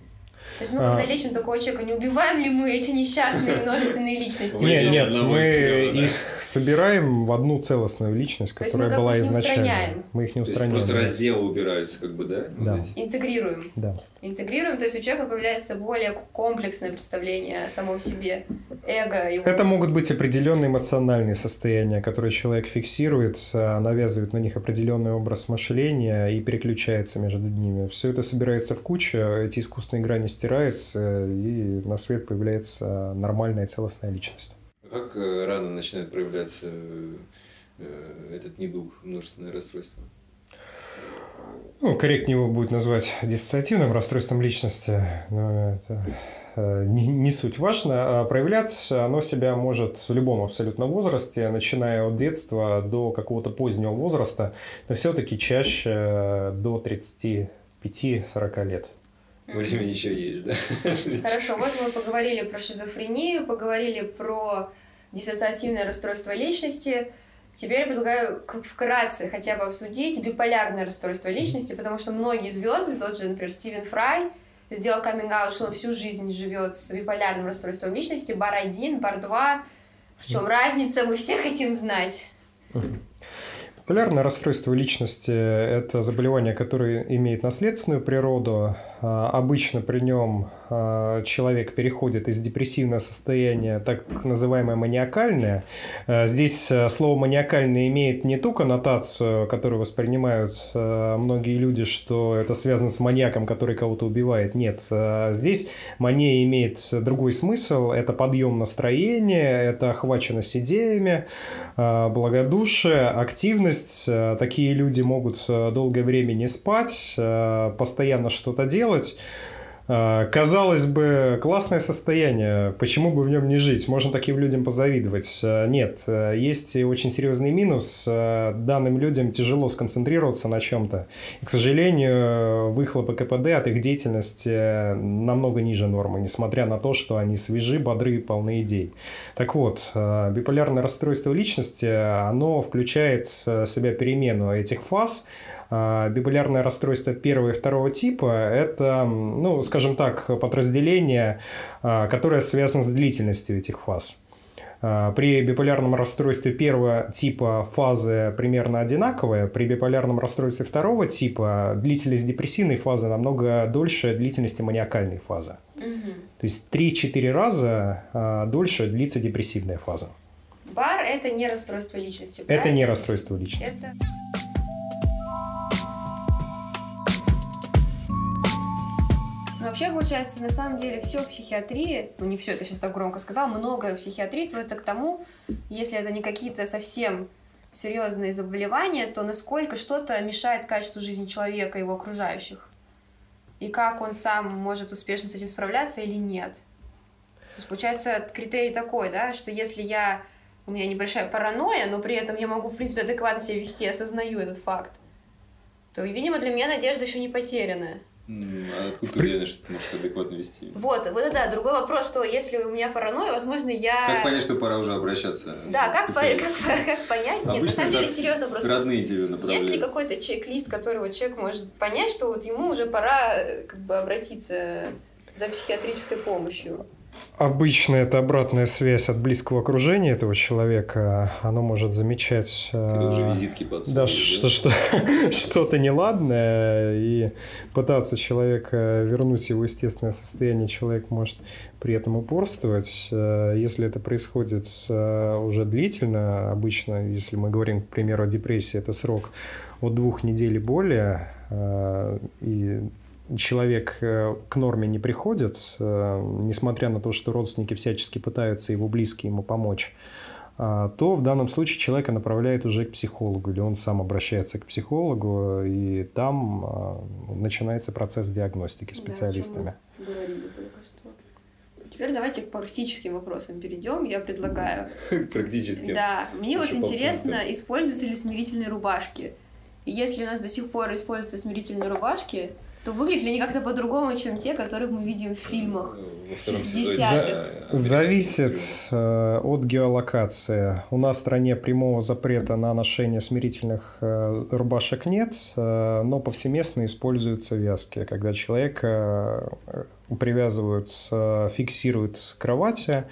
C: То есть мы,
B: А.
C: когда лечим такого человека, не убиваем ли мы эти несчастные множественные личности?
B: Нет, нет, мы их собираем в одну целостную личность, которая была изначально.
C: устраняем?
B: Мы их не устраняем.
A: просто разделы убираются, как бы, да?
B: Да.
C: Интегрируем.
B: Да.
C: Интегрируем, то есть у человека появляется более комплексное представление о самом себе, эго его.
B: Это могут быть определенные эмоциональные состояния, которые человек фиксирует, а, навязывает на них определенный образ мышления и переключается между ними. Все это собирается в кучу, эти искусственные грани стираются, и на свет появляется нормальная целостная личность.
A: А Как э, рано начинает проявляться э, э, этот недуг, множественное расстройство?
B: Ну, корректнее его будет назвать диссоциативным расстройством личности, но это э, не, не суть важно. А Проявлять оно себя может в любом абсолютно возрасте, начиная от детства до какого-то позднего возраста, но все-таки чаще э, до 35-40 лет.
A: Время еще есть, да?
C: Хорошо, вот мы поговорили про шизофрению, поговорили про диссоциативное расстройство личности. Теперь я предлагаю вкратце хотя бы обсудить биполярное расстройство личности, потому что многие звезды, тот же, например, Стивен Фрай, сделал каминг что он всю жизнь живет с биполярным расстройством личности, бар 1, бар 2. В чем разница, мы все хотим знать.
B: Популярное расстройство личности – это заболевание, которое имеет наследственную природу. А, Обычно при нем а, человек переходит из депрессивного состояния, так называемое маниакальное. А, Здесь а, слово маниакальное имеет не ту коннотацию, которую воспринимают а, многие люди, что это связано с маньяком, который кого-то убивает. Нет, здесь мания имеет другой смысл. Это подъем настроения, это охваченность идеями, благодушие, активность. Такие люди могут долгое время не спать, постоянно что-то делать. А, Казалось бы, классное состояние, почему бы в нем не жить? Можно таким людям позавидовать. А, Нет, а, есть очень серьезный минус. Данным людям тяжело сконцентрироваться на чем-то. И, к сожалению, выхлопы КПД от их деятельности намного ниже нормы, несмотря на то, что они свежи, бодры и полны идей. Так вот, э, биполярное расстройство личности, оно включает в себя перемену этих фаз. А, Биполярное расстройство первого и второго типа – это, ну, скажем так, подразделение, а, которое связано с длительностью этих фаз. А, При биполярном расстройстве первого типа фазы примерно одинаковые, при биполярном расстройстве второго типа длительность депрессивной фазы намного дольше длительности маниакальной фазы.
C: Мгм.
B: То есть 3-4 раза дольше длится депрессивная фаза.
C: Бар – это не расстройство личности,
B: Это не
C: правильно?
B: расстройство личности.
C: Это... вообще, получается, на самом деле все в психиатрии, ну не все, это сейчас так громко сказал, многое психиатрии сводится к тому, если это не какие-то совсем серьезные заболевания, то насколько что-то мешает качеству жизни человека и его окружающих. И как он сам может успешно с этим справляться или нет. То есть, получается, критерий такой, да, что если я у меня небольшая паранойя, но при этом я могу, в принципе, адекватно себя вести, осознаю этот факт, то, видимо, для меня надежда еще не потеряна.
A: А откуда ты уверена, что ты можешь себя адекватно вести?
C: Вот, вот это да. Другой вопрос, что если у меня паранойя, возможно, я...
A: Как понять, что пора уже обращаться?
C: Да, как, по- как, как понять? Нет, на
A: Обычно
C: самом деле, серьезно просто.
A: Родные тебе направляют.
C: Есть ли какой-то чек-лист, который вот человек может понять, что вот ему уже пора э, как бы обратиться за психиатрической помощью?
B: Обычно это обратная связь от близкого окружения этого человека. Оно может замечать...
A: Когда уже
B: э,
A: визитки подсунули,
B: Да, что, что, что-то неладное, и пытаться человека вернуть в его естественное состояние, человек может при этом упорствовать. Э, Если это происходит э, уже длительно, обычно, если мы говорим, к примеру, о депрессии, это срок от двух недель и более, э, и человек э, к норме не приходит, э, несмотря на то, что родственники всячески пытаются его близкие ему помочь, а, то в данном случае человека направляет уже к психологу, или он сам обращается к психологу, и там а, начинается процесс диагностики
C: Да, о чем
B: специалистами.
C: мы говорили только что. Теперь давайте к практическим вопросам перейдем. Я предлагаю.
A: Практически.
C: Да, мне вот
A: Еще по
C: интересно, используются ли смирительные рубашки? И если у нас до сих пор используются смирительные рубашки, то выглядят ли они как-то по-другому, чем те, которых мы видим в фильмах?
A: Во втором
C: 60-х.
A: сезоне, да,
B: Зависит э, от геолокации. У нас в стране прямого запрета на ношение смирительных э, рубашек нет, э, но повсеместно используются вязки, когда человека э, привязывают, э, фиксируют кровати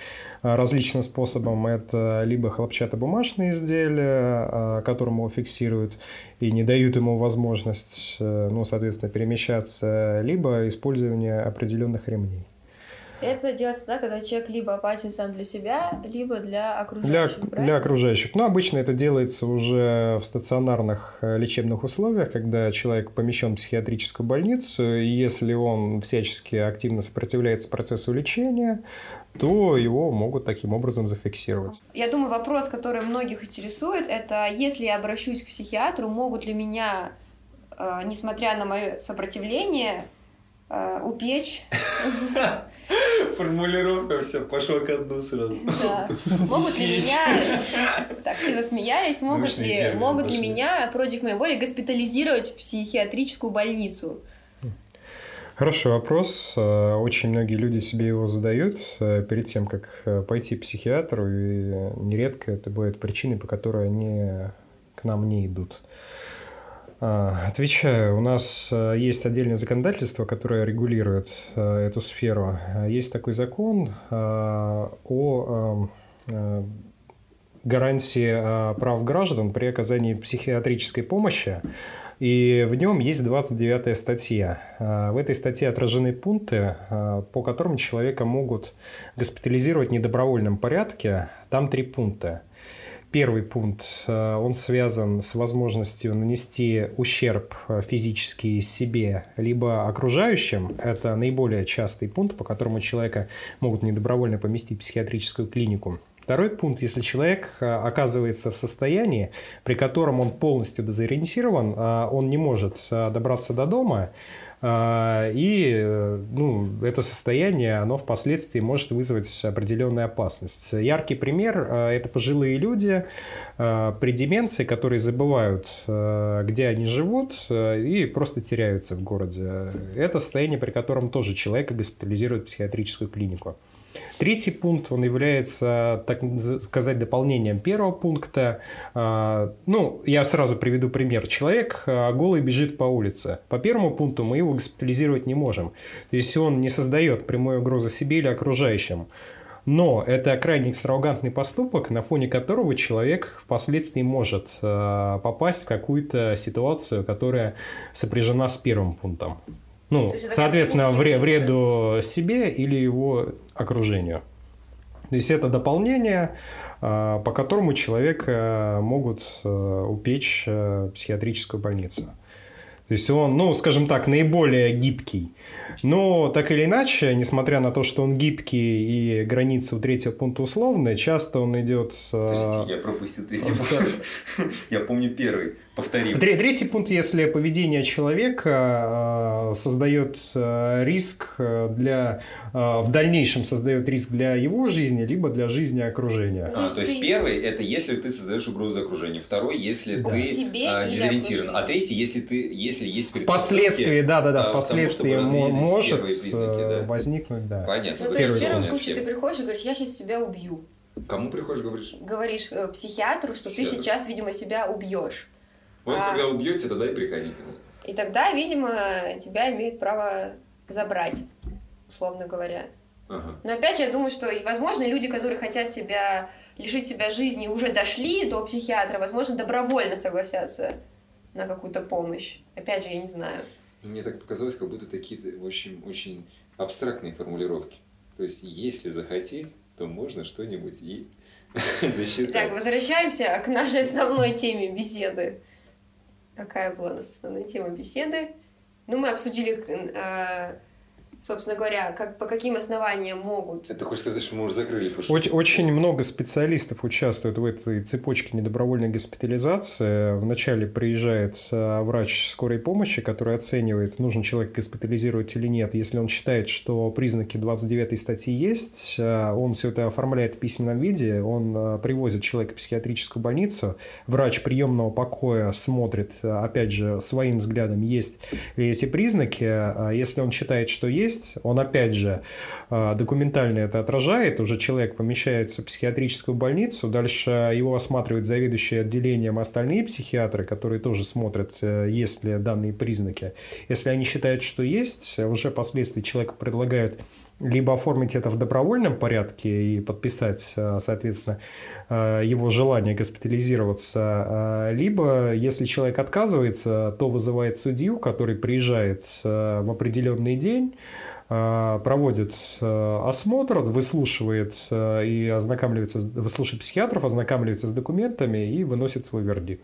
B: э, различным способом. Это либо хлопчатобумажные изделия, э, которым его фиксируют и не дают ему возможность, э, ну, соответственно, перемещаться, либо использование определенных ремней.
C: Это делается тогда, когда человек либо опасен сам для себя, либо для
B: Для,
C: окружающих.
B: для
C: правильно?
B: окружающих. Но обычно это делается уже в стационарных э, лечебных условиях, когда человек помещен в психиатрическую больницу, и если он всячески активно сопротивляется процессу лечения, то его могут таким образом зафиксировать.
C: Я думаю, вопрос, который многих интересует, это если я обращусь к психиатру, могут ли меня, э, несмотря на мое сопротивление, э, упечь?
A: Формулировка все, пошла ко дну сразу.
C: Да. Могут ли меня, так все засмеялись, могут ли, могут ли меня против моей воли госпитализировать в психиатрическую больницу?
B: Хороший вопрос. Э, Очень многие люди себе его задают э, перед тем, как э, пойти к психиатру, и нередко это бывает причиной, по которой они к нам не идут. А, Отвечаю, у нас э, есть отдельное законодательство, которое регулирует э, эту сферу. Э, Есть такой закон о э, э, гарантии прав граждан при оказании психиатрической помощи. И в нем есть 29 статья. В этой статье отражены пункты, по которым человека могут госпитализировать в недобровольном порядке. Там три пункта. Первый пункт, э, он связан с возможностью нанести ущерб э, физический себе либо окружающим. Это наиболее частый пункт, по которому человека могут недобровольно поместить в психиатрическую клинику. Второй пункт, если человек э, оказывается в состоянии, при котором он полностью дезориентирован, он не может добраться до дома, и э, ну, это состояние, оно впоследствии может вызвать определенную опасность. Яркий пример э, – это пожилые люди э, при деменции, которые забывают, где они живут, и просто теряются в городе. Это состояние, при котором тоже человека госпитализируют в психиатрическую клинику. Третий пункт, он является, так сказать, дополнением первого пункта. А, Ну, я сразу приведу пример. Человек а, голый бежит по улице. По первому пункту мы его госпитализировать не можем. Если он не создает прямой угрозы себе или окружающим. Но это крайне экстравагантный поступок, на фоне которого человек впоследствии может а, попасть в какую-то ситуацию, которая сопряжена с первым пунктом. Ну, соответственно, вре- вреду себе или его окружению. То есть это дополнение, а, по которому человека могут а, упечь в психиатрическую больницу. То есть он, ну, скажем так, наиболее гибкий. Но так или иначе, несмотря на то, что он гибкий и границы у третьего пункта условные, часто он идет... а,
A: Подождите, я пропустил третий пункт. Я помню первый. Повторим.
B: Тре- Третий пункт, если поведение человека э, создает э, риск э, для э, в дальнейшем создает риск для его жизни, либо для жизни окружения.
C: То
A: А,
C: есть
A: то есть
C: ты-
A: первый это если ты создаешь угрозу окружения, второй если
C: К
A: ты
C: себе
A: а, дезориентирован, а
C: окружению.
A: третий если ты если есть
B: Впоследствии, да, да, да,
A: а,
B: впоследствии
A: развеялись
B: может
A: да.
B: возникнуть, да.
A: Понятно.
C: Ну, то
B: Первый
C: есть в первом случае ты приходишь и говоришь, я сейчас себя убью.
A: Кому приходишь, говоришь?
C: Говоришь э, психиатру, что ты
A: Психиатру.
C: сейчас, видимо, себя убьешь.
A: Вот
C: А.
A: когда убьете, тогда и приходите.
C: И тогда, видимо, тебя имеют право забрать. условно говоря.
A: Ага.
C: Но опять же, я думаю, что, возможно, люди, которые хотят себя лишить себя жизни и уже дошли до психиатра, возможно, добровольно согласятся на какую-то помощь. Опять же, я не знаю.
A: Мне так показалось, как будто такие, в общем, очень абстрактные формулировки. То есть, если захотеть, то можно что-нибудь и засчитать.
C: Так, возвращаемся к нашей основной теме беседы. Какая была у нас основная тема беседы? Ну, мы обсудили э, собственно говоря, как, по каким основаниям могут.
A: Это хочешь сказать, что мы уже закрыли прошлый?
B: Очень, очень много специалистов участвуют в этой цепочке недобровольной госпитализации. Вначале приезжает э, врач скорой помощи, который оценивает, нужен человек госпитализировать или нет. Если он считает, что признаки 29 статьи есть, э, он все это оформляет в письменном виде, он э, привозит человека в психиатрическую больницу, врач приемного покоя смотрит, опять же, своим взглядом, есть ли эти признаки. Если он считает, что есть, есть, он опять же а, документально это отражает, уже человек помещается в психиатрическую больницу, дальше его осматривает заведующий отделением остальные психиатры, которые тоже смотрят, э, есть ли данные признаки. Если они считают, что есть, уже впоследствии человеку предлагают либо оформить это в добровольном порядке и подписать, э, соответственно, э, его желание госпитализироваться, либо, если человек отказывается, то вызывает судью, который приезжает в определенный день, Э, проводит э, осмотр, выслушивает э, и ознакомливается, выслушивает психиатров, ознакомливается с документами и выносит свой вердикт.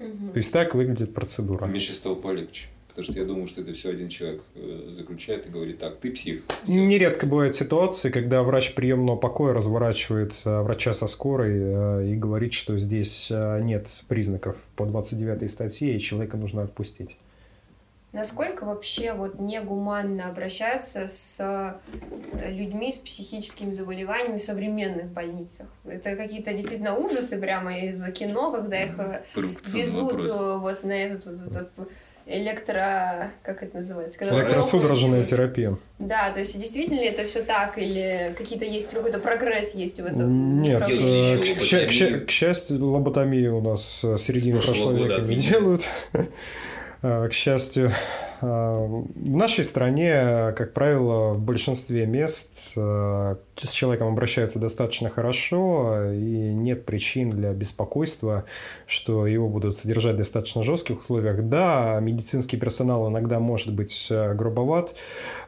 B: Угу. То есть так выглядит процедура.
A: Стало полегче. Потому что я думаю, что это все один человек заключает и говорит, так, ты псих.
B: Все. Нередко бывают ситуации, когда врач приемного покоя разворачивает врача со скорой и говорит, что здесь нет признаков по 29 статье, и человека нужно отпустить.
C: Насколько вообще вот негуманно обращаются с э, людьми с психическими заболеваниями в современных больницах? Это какие-то действительно ужасы прямо из кино, когда их э, везут вопрос. Э, вот на этот вот, этот электро... как это называется?
B: Когда Электросудорожная терапия.
C: Да, то есть действительно ли это все так, или какие-то есть какой-то прогресс есть в этом?
B: Нет, к, к, к, к счастью, лоботомию у нас с середины прошлого века не делают. Э, к счастью. Э, в нашей стране, как правило, в большинстве мест э, с человеком обращаются достаточно хорошо, и нет причин для беспокойства, что его будут содержать в достаточно жестких условиях. Да, медицинский персонал иногда может быть грубоват,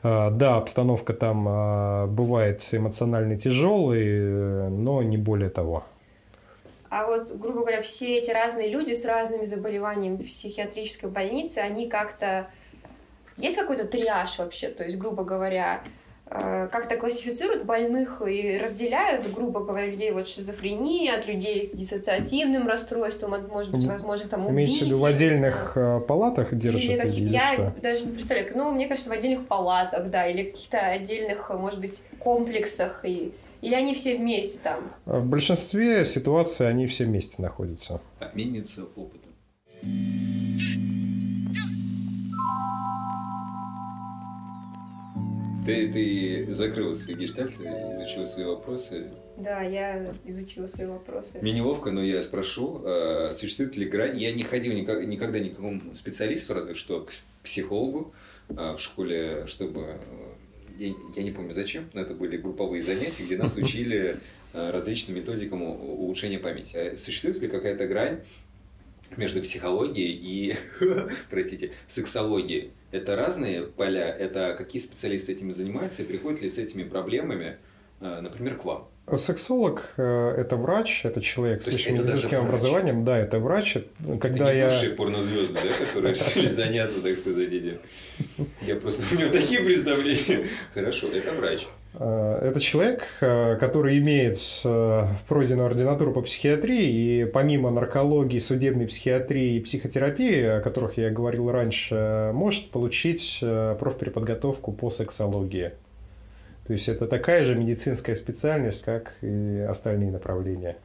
B: да, обстановка там бывает эмоционально тяжелой, но не более того.
C: А вот, грубо говоря, все эти разные люди с разными заболеваниями в психиатрической больнице, они как-то... Есть какой-то триаж вообще? То есть, грубо говоря, э, как-то классифицируют больных и разделяют, грубо говоря, людей вот шизофрении от людей с диссоциативным расстройством, от, может быть, возможно, там убийц.
B: Имеется в виду в отдельных э, палатах держат? Или,
C: каких, или я что? даже не представляю. Ну, мне кажется, в отдельных палатах, да, или каких-то отдельных, может быть, комплексах и или они все вместе там?
B: В большинстве ситуаций они все вместе находятся.
A: Обмениться опытом. Ты, ты закрыла свои гештальты, изучила свои вопросы.
C: Да, я изучила свои вопросы.
A: Мне неловко, но я спрошу, а, существует ли грань... Я не ходил никогда ни к какому специалисту, разве что к психологу а, в школе, чтобы я, я не помню зачем, но это были групповые занятия, где нас учили э, различным методикам улучшения памяти. А существует ли какая-то грань между психологией и, простите, сексологией? Это разные поля, это какие специалисты этими занимаются и приходят ли с этими проблемами, например, к вам?
B: Сексолог э, – это врач, это человек То с высшим медицинским образованием. Да, это врач.
A: Когда это не я... бывшие порнозвезды, да, которые решили заняться, так сказать, этим. Я просто у него такие представления. Хорошо, это врач.
B: Э, это человек, э, который имеет пройденную ординатуру по психиатрии, и помимо наркологии, судебной психиатрии и психотерапии, о которых я говорил раньше, может получить профпереподготовку по сексологии. То есть это такая же медицинская специальность, как и остальные направления.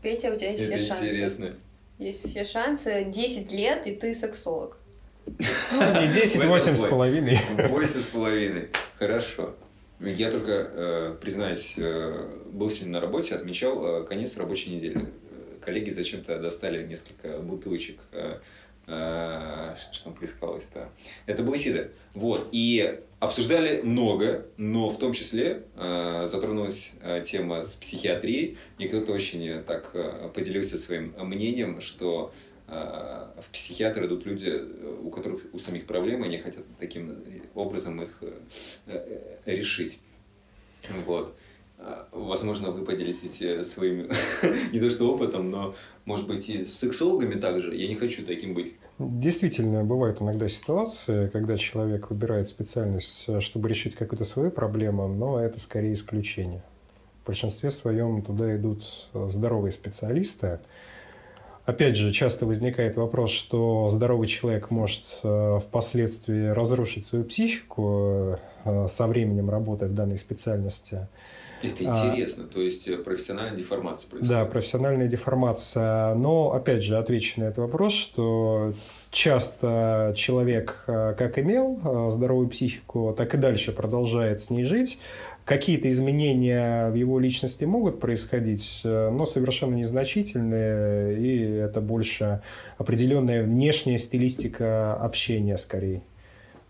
C: Петя, у тебя есть это все шансы. интересно. Есть все шансы. 10 лет, и ты сексолог.
B: Ну, не 10, 8 с половиной.
A: 8 с половиной. Хорошо. Я только, э, признаюсь, э, был сегодня на работе, отмечал э, конец рабочей недели. Коллеги зачем-то достали несколько бутылочек что там поискалось-то? Это был Исида. Вот. И обсуждали много, но в том числе э, затронулась э, тема с психиатрией, и кто-то очень так поделился своим мнением, что в психиатры идут люди, у которых у самих проблемы, они хотят таким образом их решить. Вот. Возможно, вы поделитесь своим, не то что опытом, но, может быть, и с сексологами также. Я не хочу таким быть.
B: Действительно, бывают иногда ситуации, когда человек выбирает специальность, э, чтобы решить какую-то свою проблему, но это скорее исключение. В большинстве своем туда идут э, здоровые специалисты. Опять же, часто возникает вопрос, что здоровый человек может э, впоследствии разрушить свою психику со временем работы в данной специальности –
A: это а, интересно, а, то есть э, профессиональная деформация происходит.
B: Да, профессиональная деформация. Но, опять же, отвечу на этот вопрос, что часто человек э, как имел э, здоровую психику, так и дальше продолжает с ней жить. Какие-то изменения в его личности могут происходить, но совершенно незначительные, и это больше определенная внешняя стилистика общения скорее.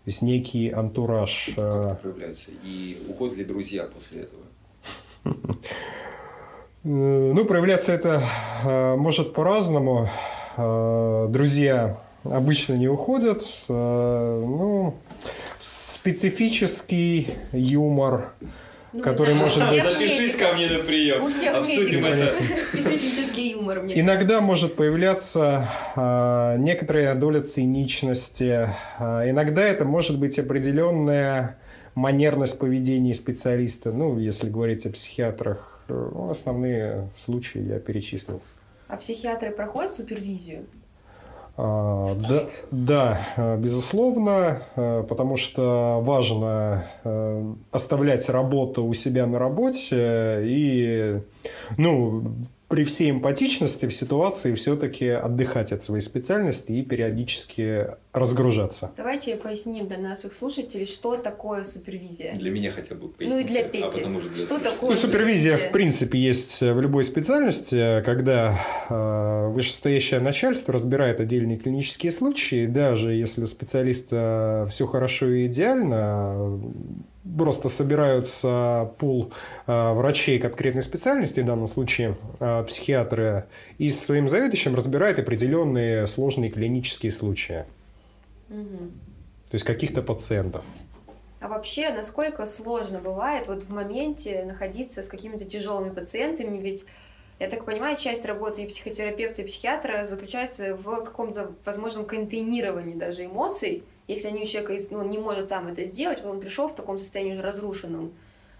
B: То есть некий антураж.
A: Как это проявляется? И уходят ли друзья после этого?
B: Ну, проявляться это э, может по-разному. Э, друзья обычно не уходят. Э, ну, специфический юмор, ну, который может быть...
A: Запишись ко мне на прием.
C: У всех Обсудим это. специфический юмор.
B: Мне Иногда кажется. может появляться э, некоторая доля циничности. Э, иногда это может быть определенная манерность поведения специалиста. Ну, если говорить о психиатрах, ну, основные случаи я перечислил.
C: А психиатры проходят супервизию?
B: А, да, да, безусловно, э, потому что важно э, оставлять работу у себя на работе и, ну, при всей эмпатичности в ситуации все-таки отдыхать от своей специальности и периодически разгружаться.
C: Давайте поясним для наших слушателей, что такое супервизия.
A: Для меня хотя бы поясните.
C: Ну и для Пети. А
A: потом уже для
C: что такое
B: ну, супервизия, в принципе, есть в любой специальности, когда э, вышестоящее начальство разбирает отдельные клинические случаи, даже если у специалиста все хорошо и идеально, просто собираются пул э, врачей конкретной специальности, в данном случае э, психиатры, и с своим заведующим разбирают определенные сложные клинические случаи. Угу. То есть каких-то пациентов.
C: А вообще, насколько сложно бывает вот в моменте находиться с какими-то тяжелыми пациентами, ведь я так понимаю, часть работы и психотерапевта, и психиатра заключается в каком-то возможном контейнировании даже эмоций, если они у человека ну, не может сам это сделать, он пришел в таком состоянии уже разрушенном.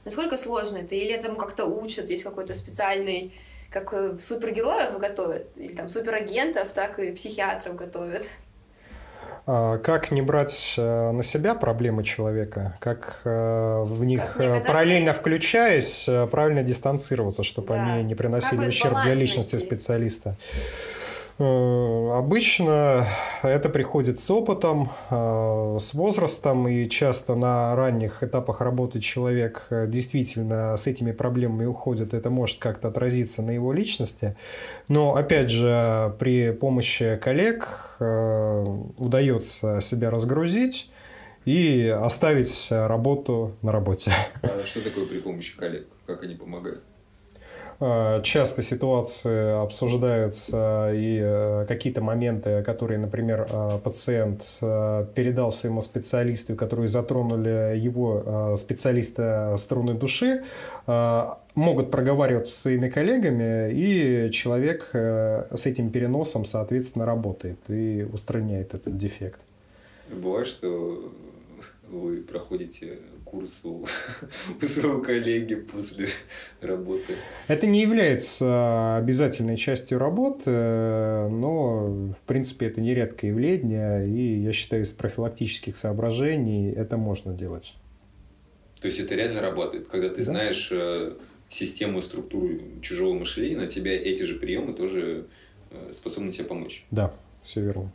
C: Насколько сложно это? Или этому как-то учат? Есть какой-то специальный, как э, супергероев готовят, или там суперагентов, так и психиатров готовят?
B: А, как не брать э, на себя проблемы человека, как э, в них как параллельно включаясь, правильно дистанцироваться, чтобы да. они не приносили ущерб для личности найти? специалиста. Э, обычно это приходит с опытом, э, с возрастом, и часто на ранних этапах работы человек э, действительно с этими проблемами уходит. Это может как-то отразиться на его личности. Но, опять же, при помощи коллег удается себя разгрузить и оставить работу на работе.
A: А что такое при помощи коллег? Как они помогают?
B: Э, часто ситуации обсуждаются и э, какие-то моменты, которые, например, э, пациент передал своему специалисту, которые затронули его специалиста струны души, могут проговариваться со своими коллегами, и человек с этим переносом, соответственно, работает и устраняет этот дефект.
A: Бывает, что вы проходите курс у, у своего коллеги после работы?
B: Это не является обязательной частью работы, но, в принципе, это нередкое явление, и я считаю, из профилактических соображений это можно делать.
A: То есть это реально работает, когда ты да? знаешь э, систему, структуру чужого мышления, на тебя эти же приемы тоже э, способны тебе помочь.
B: Да, все верно.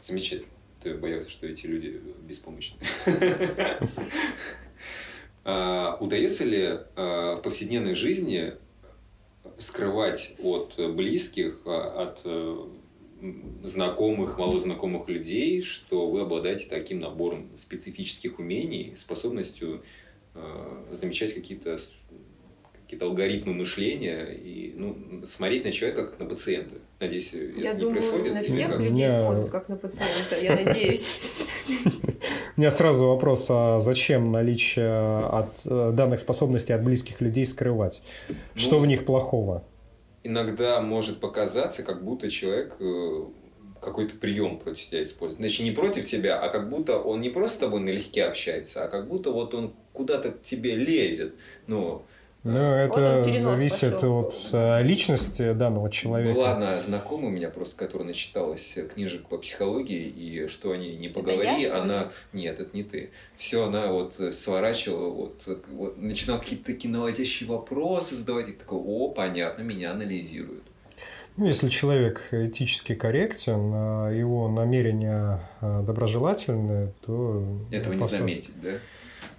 A: Замечательно ты боялся, что эти люди беспомощны. А, удается ли а, в повседневной жизни скрывать от близких, а, от знакомых, малознакомых людей, что вы обладаете таким набором специфических умений, способностью э, замечать какие-то какие-то алгоритмы мышления и ну, смотреть на человека как на пациента. Надеюсь,
C: Я
A: это не
C: думаю,
A: происходит.
C: на всех
A: Как?
C: людей
B: Я-
C: смотрят как на пациента, я надеюсь.
B: У меня сразу вопрос, а зачем наличие от э, данных способностей от близких людей скрывать? Что
A: Ну,
B: в них плохого?
A: иногда может показаться, как будто человек э, какой-то прием против тебя использует. Значит, не против тебя, а как будто он не просто с тобой налегке общается, а как будто вот он куда-то к тебе лезет. Ну,
B: Ну,
C: Вот
B: это
C: перенос
B: зависит
C: пошел.
B: от э, личности данного человека.
A: была одна знакомая у меня просто, которая начиталась книжек по психологии, и что они не поговори,
C: я, что ли?
A: она... Нет, это не ты. Все она вот э, сворачивала, вот, э, вот начинала какие-то такие наводящие вопросы задавать, и такой, о, понятно, меня анализируют.
B: Ну, Если человек этически корректен, а его намерения доброжелательные, то
A: Этого не
B: опасаться-
A: заметить, да?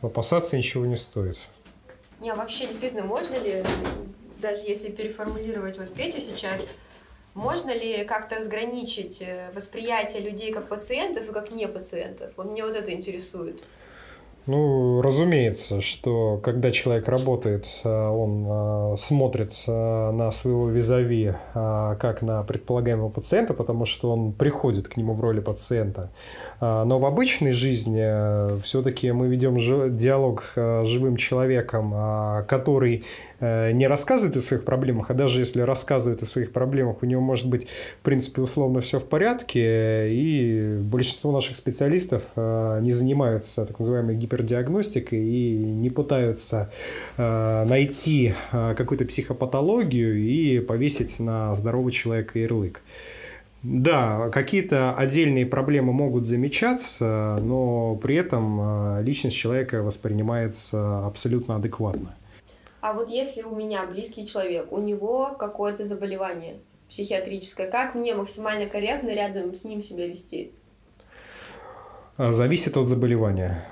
B: опасаться ничего не стоит.
C: Не, а вообще действительно можно ли, даже если переформулировать вот Петю сейчас, можно ли как-то разграничить э, восприятие людей как пациентов и как не пациентов? Вот мне вот это интересует.
B: Ну, разумеется, что когда человек работает, а, он а, смотрит а, на своего визави как на предполагаемого пациента, потому что он приходит к нему в роли пациента. Но в обычной жизни все-таки мы ведем диалог с живым человеком, который э, не рассказывает о своих проблемах, а даже если рассказывает о своих проблемах, у него может быть, в принципе, условно все в порядке, и большинство наших специалистов э, не занимаются так называемой гипердиагностикой и не пытаются э, найти э, какую-то психопатологию и повесить на здорового человека ярлык. Да, какие-то отдельные проблемы могут замечаться, но при этом э, личность человека воспринимается абсолютно адекватно.
C: А вот если у меня близкий человек, у него какое-то заболевание психиатрическое, как мне максимально корректно рядом с ним себя вести?
B: А, Зависит от заболевания.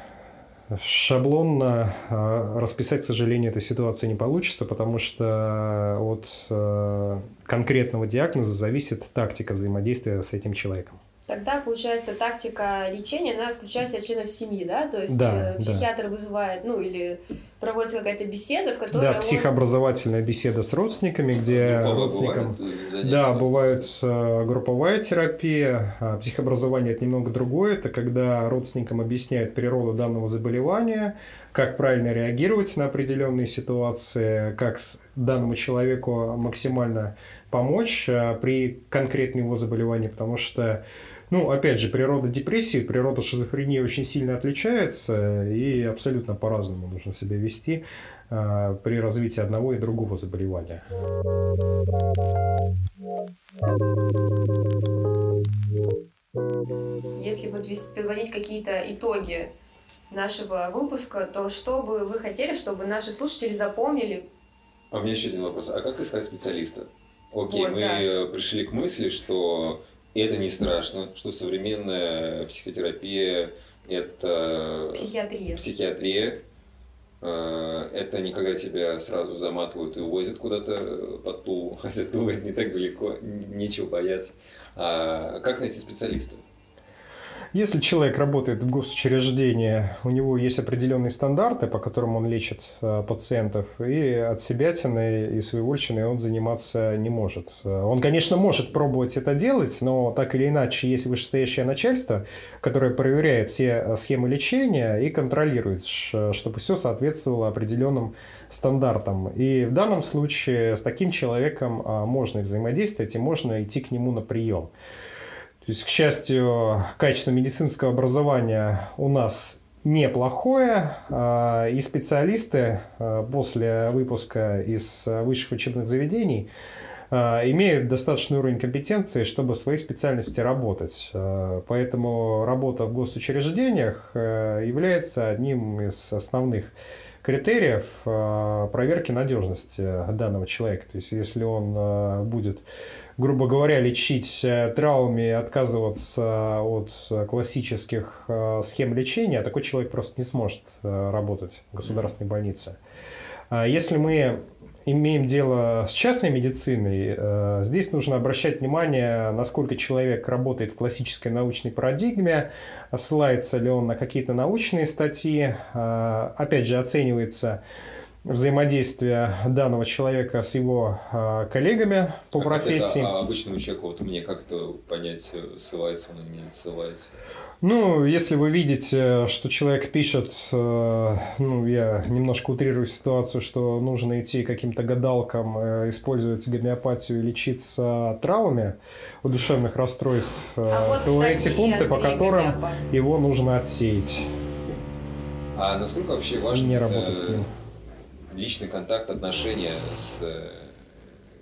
B: Шаблонно а, расписать, к сожалению, этой ситуации не получится, потому что от э, конкретного диагноза зависит тактика взаимодействия с этим человеком.
C: Тогда, получается, тактика лечения, она включает в себя членов семьи, да? То есть
B: Да,
C: э,
B: да.
C: психиатр вызывает, ну, или проводится какая-то беседа, в которой
B: Да,
C: он-
B: психообразовательная беседа с родственниками, где
A: Групповая
B: родственникам...
A: бывает, э?
B: Да, бывает э, групповая терапия. А Психообразование – это немного другое. Это когда родственникам объясняют природу данного заболевания, как правильно реагировать на определенные ситуации, как данному человеку максимально помочь э, при конкретном его заболевании, потому что ну, опять же, природа депрессии, природа шизофрении очень сильно отличается, и абсолютно по-разному нужно себя вести э, при развитии одного и другого заболевания.
C: Если подводить какие-то итоги нашего выпуска, то что бы вы хотели, чтобы наши слушатели запомнили?
A: А у меня еще один вопрос. А как искать специалиста? Окей,
C: Вот,
A: мы
C: да.
A: пришли к мысли, что это не страшно, что современная психотерапия – это
C: Психиатрия.
A: психиатрия. Э, Это не когда тебя сразу заматывают и увозят куда-то под Тулу, хотя Тула не так далеко, нечего бояться. А как найти специалиста?
B: Если человек работает в госучреждении, у него есть определенные стандарты, по которым он лечит э, пациентов, и от себятины и своевольщины он заниматься не может. Э, Он, конечно, может пробовать это делать, но так или иначе есть вышестоящее начальство, которое проверяет все э, схемы лечения и контролирует, чтобы все соответствовало определенным стандартам. И в данном случае с таким человеком можно взаимодействовать и можно идти к нему на прием. То есть, к счастью, качество медицинского образования у нас неплохое, а, и специалисты а, после выпуска из высших учебных заведений а, имеют достаточный уровень компетенции, чтобы в своей специальности работать. Поэтому работа в госучреждениях а, является одним из основных критериев проверки надежности данного человека. То есть, если он будет грубо говоря, лечить э, травмами и отказываться от э, классических э, схем лечения, такой человек просто не сможет работать в государственной больнице. А если мы имеем дело с частной медициной, здесь нужно обращать внимание, насколько человек работает в классической научной парадигме, ссылается ли он на какие-то научные статьи, э, опять же, оценивается взаимодействие данного человека с его э, коллегами по
A: Как
B: профессии.
A: Это, а обычному человеку, вот мне как это понять, ссылается он или не ссылается?
B: Ну, если вы видите, что человек пишет, э, ну, я немножко утрирую ситуацию, что нужно идти каким-то гадалкам, э, использовать гомеопатию и лечиться травмы, у душевных расстройств, э,
C: А вот,
B: то
C: кстати,
B: эти пункты, по которым
C: гомеопат.
B: его нужно отсеять,
A: А насколько вообще важен
B: не работать с
A: э,
B: ним.
A: Личный контакт, отношения с э,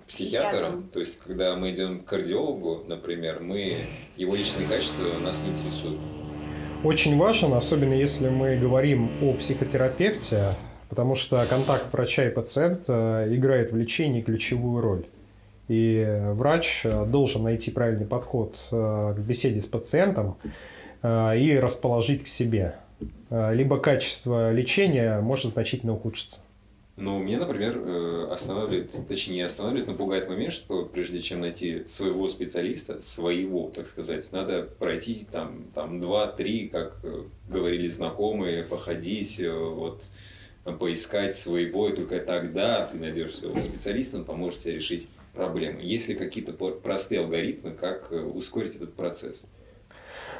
A: психиатром?
C: Психиатром.
A: То есть, когда мы идем к кардиологу, например, мы его личные качества нас не интересуют.
B: Очень важен, особенно если мы говорим о психотерапевте, потому что контакт врача и пациента играет в лечении ключевую роль. И врач э, должен найти правильный подход э, к беседе с пациентом э, и расположить к себе. Э, Либо качество лечения может значительно ухудшиться.
A: Но меня, например, э, останавливает, точнее не останавливает, но пугает момент, что прежде чем найти своего специалиста, своего, так сказать, надо пройти там, там 2-3, как э, говорили знакомые, походить, э, вот, поискать своего, и только тогда ты найдешь своего специалиста, он поможет тебе решить проблемы. Есть ли какие-то простые алгоритмы, как ускорить этот процесс?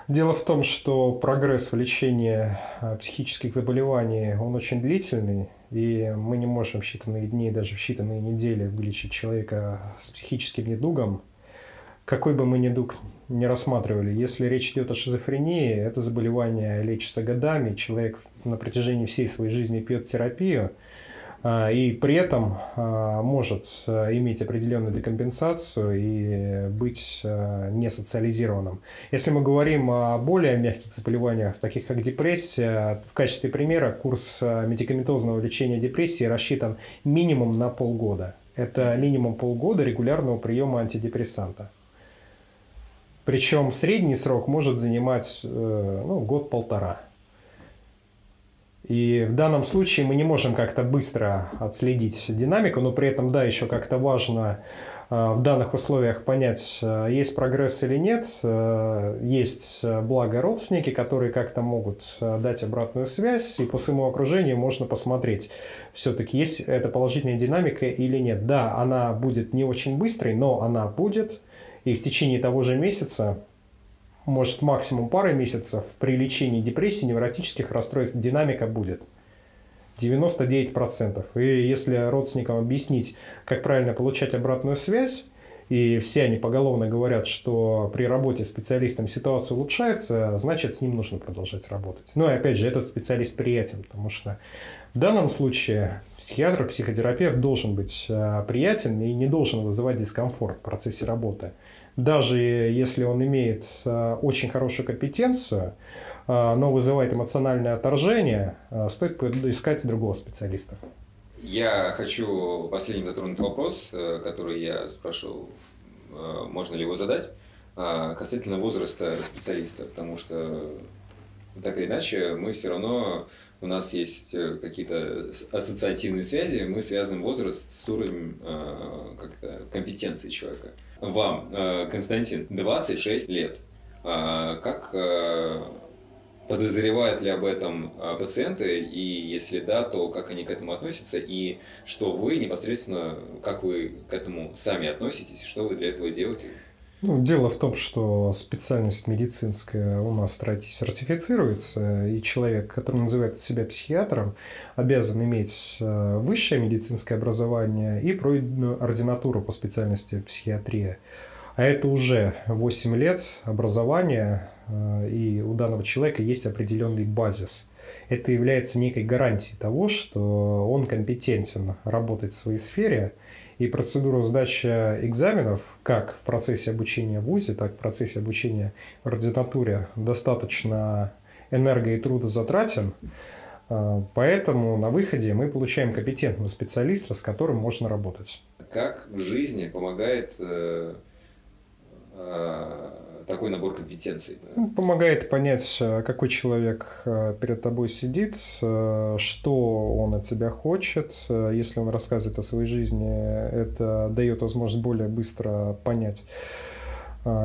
B: Дело в том, что прогресс в лечении психических заболеваний, он очень длительный, и мы не можем в считанные дни, даже в считанные недели вылечить человека с психическим недугом, какой бы мы недуг не рассматривали. Если речь идет о шизофрении, это заболевание лечится годами, человек на протяжении всей своей жизни пьет терапию, и при этом а, может а, иметь определенную декомпенсацию и быть а, не социализированным. Если мы говорим о более мягких заболеваниях, таких как депрессия, в качестве примера курс а, медикаментозного лечения депрессии рассчитан минимум на полгода. Это минимум полгода регулярного приема антидепрессанта. Причем средний срок может занимать э, ну, год-полтора. И в данном случае мы не можем как-то быстро отследить динамику, но при этом, да, еще как-то важно э, в данных условиях понять, э, есть прогресс или нет. Э, Есть, благо, родственники, которые как-то могут дать обратную связь, и по своему окружению можно посмотреть, все-таки есть эта положительная динамика или нет. Да, она будет не очень быстрой, но она будет, и в течение того же месяца может максимум пары месяцев при лечении депрессии, невротических расстройств динамика будет. 99%. И если родственникам объяснить, как правильно получать обратную связь, и все они поголовно говорят, что при работе с специалистом ситуация улучшается, значит, с ним нужно продолжать работать. Ну и опять же, этот специалист приятен, потому что в данном случае психиатр, психотерапевт должен быть э, приятен и не должен вызывать дискомфорт в процессе работы. Даже если он имеет э, очень хорошую компетенцию, э, но вызывает эмоциональное отторжение, э, стоит искать другого специалиста.
A: Я хочу последним затронуть вопрос, который я спрашивал, можно ли его задать, касательно возраста специалиста, потому что так или иначе мы все равно, у нас есть какие-то ассоциативные связи, мы связываем возраст с уровнем как-то компетенции человека. Вам, э, Константин, 26 лет. А Как э, Подозревают ли об этом а, пациенты, и если да, то как они к этому относятся, и что вы непосредственно, как вы к этому сами относитесь, что вы для этого делаете?
B: Ну, дело в том, что специальность медицинская у нас в стране сертифицируется, и человек, который называет себя психиатром, обязан иметь э, высшее медицинское образование и пройденную ординатуру по специальности психиатрия. А это уже 8 лет образования, э, и у данного человека есть определенный базис. Это является некой гарантией того, что он компетентен работать в своей сфере, и процедура сдачи экзаменов, как в процессе обучения в ВУЗе, так и в процессе обучения в ординатуре, достаточно энерго и трудозатратен. Э, Поэтому на выходе мы получаем компетентного специалиста, с которым можно работать.
A: Как в жизни помогает э, э, такой набор компетенций.
B: Ну, помогает понять, э, какой человек э, перед тобой сидит, что он от тебя хочет. Если он рассказывает о своей жизни, это дает возможность более быстро понять,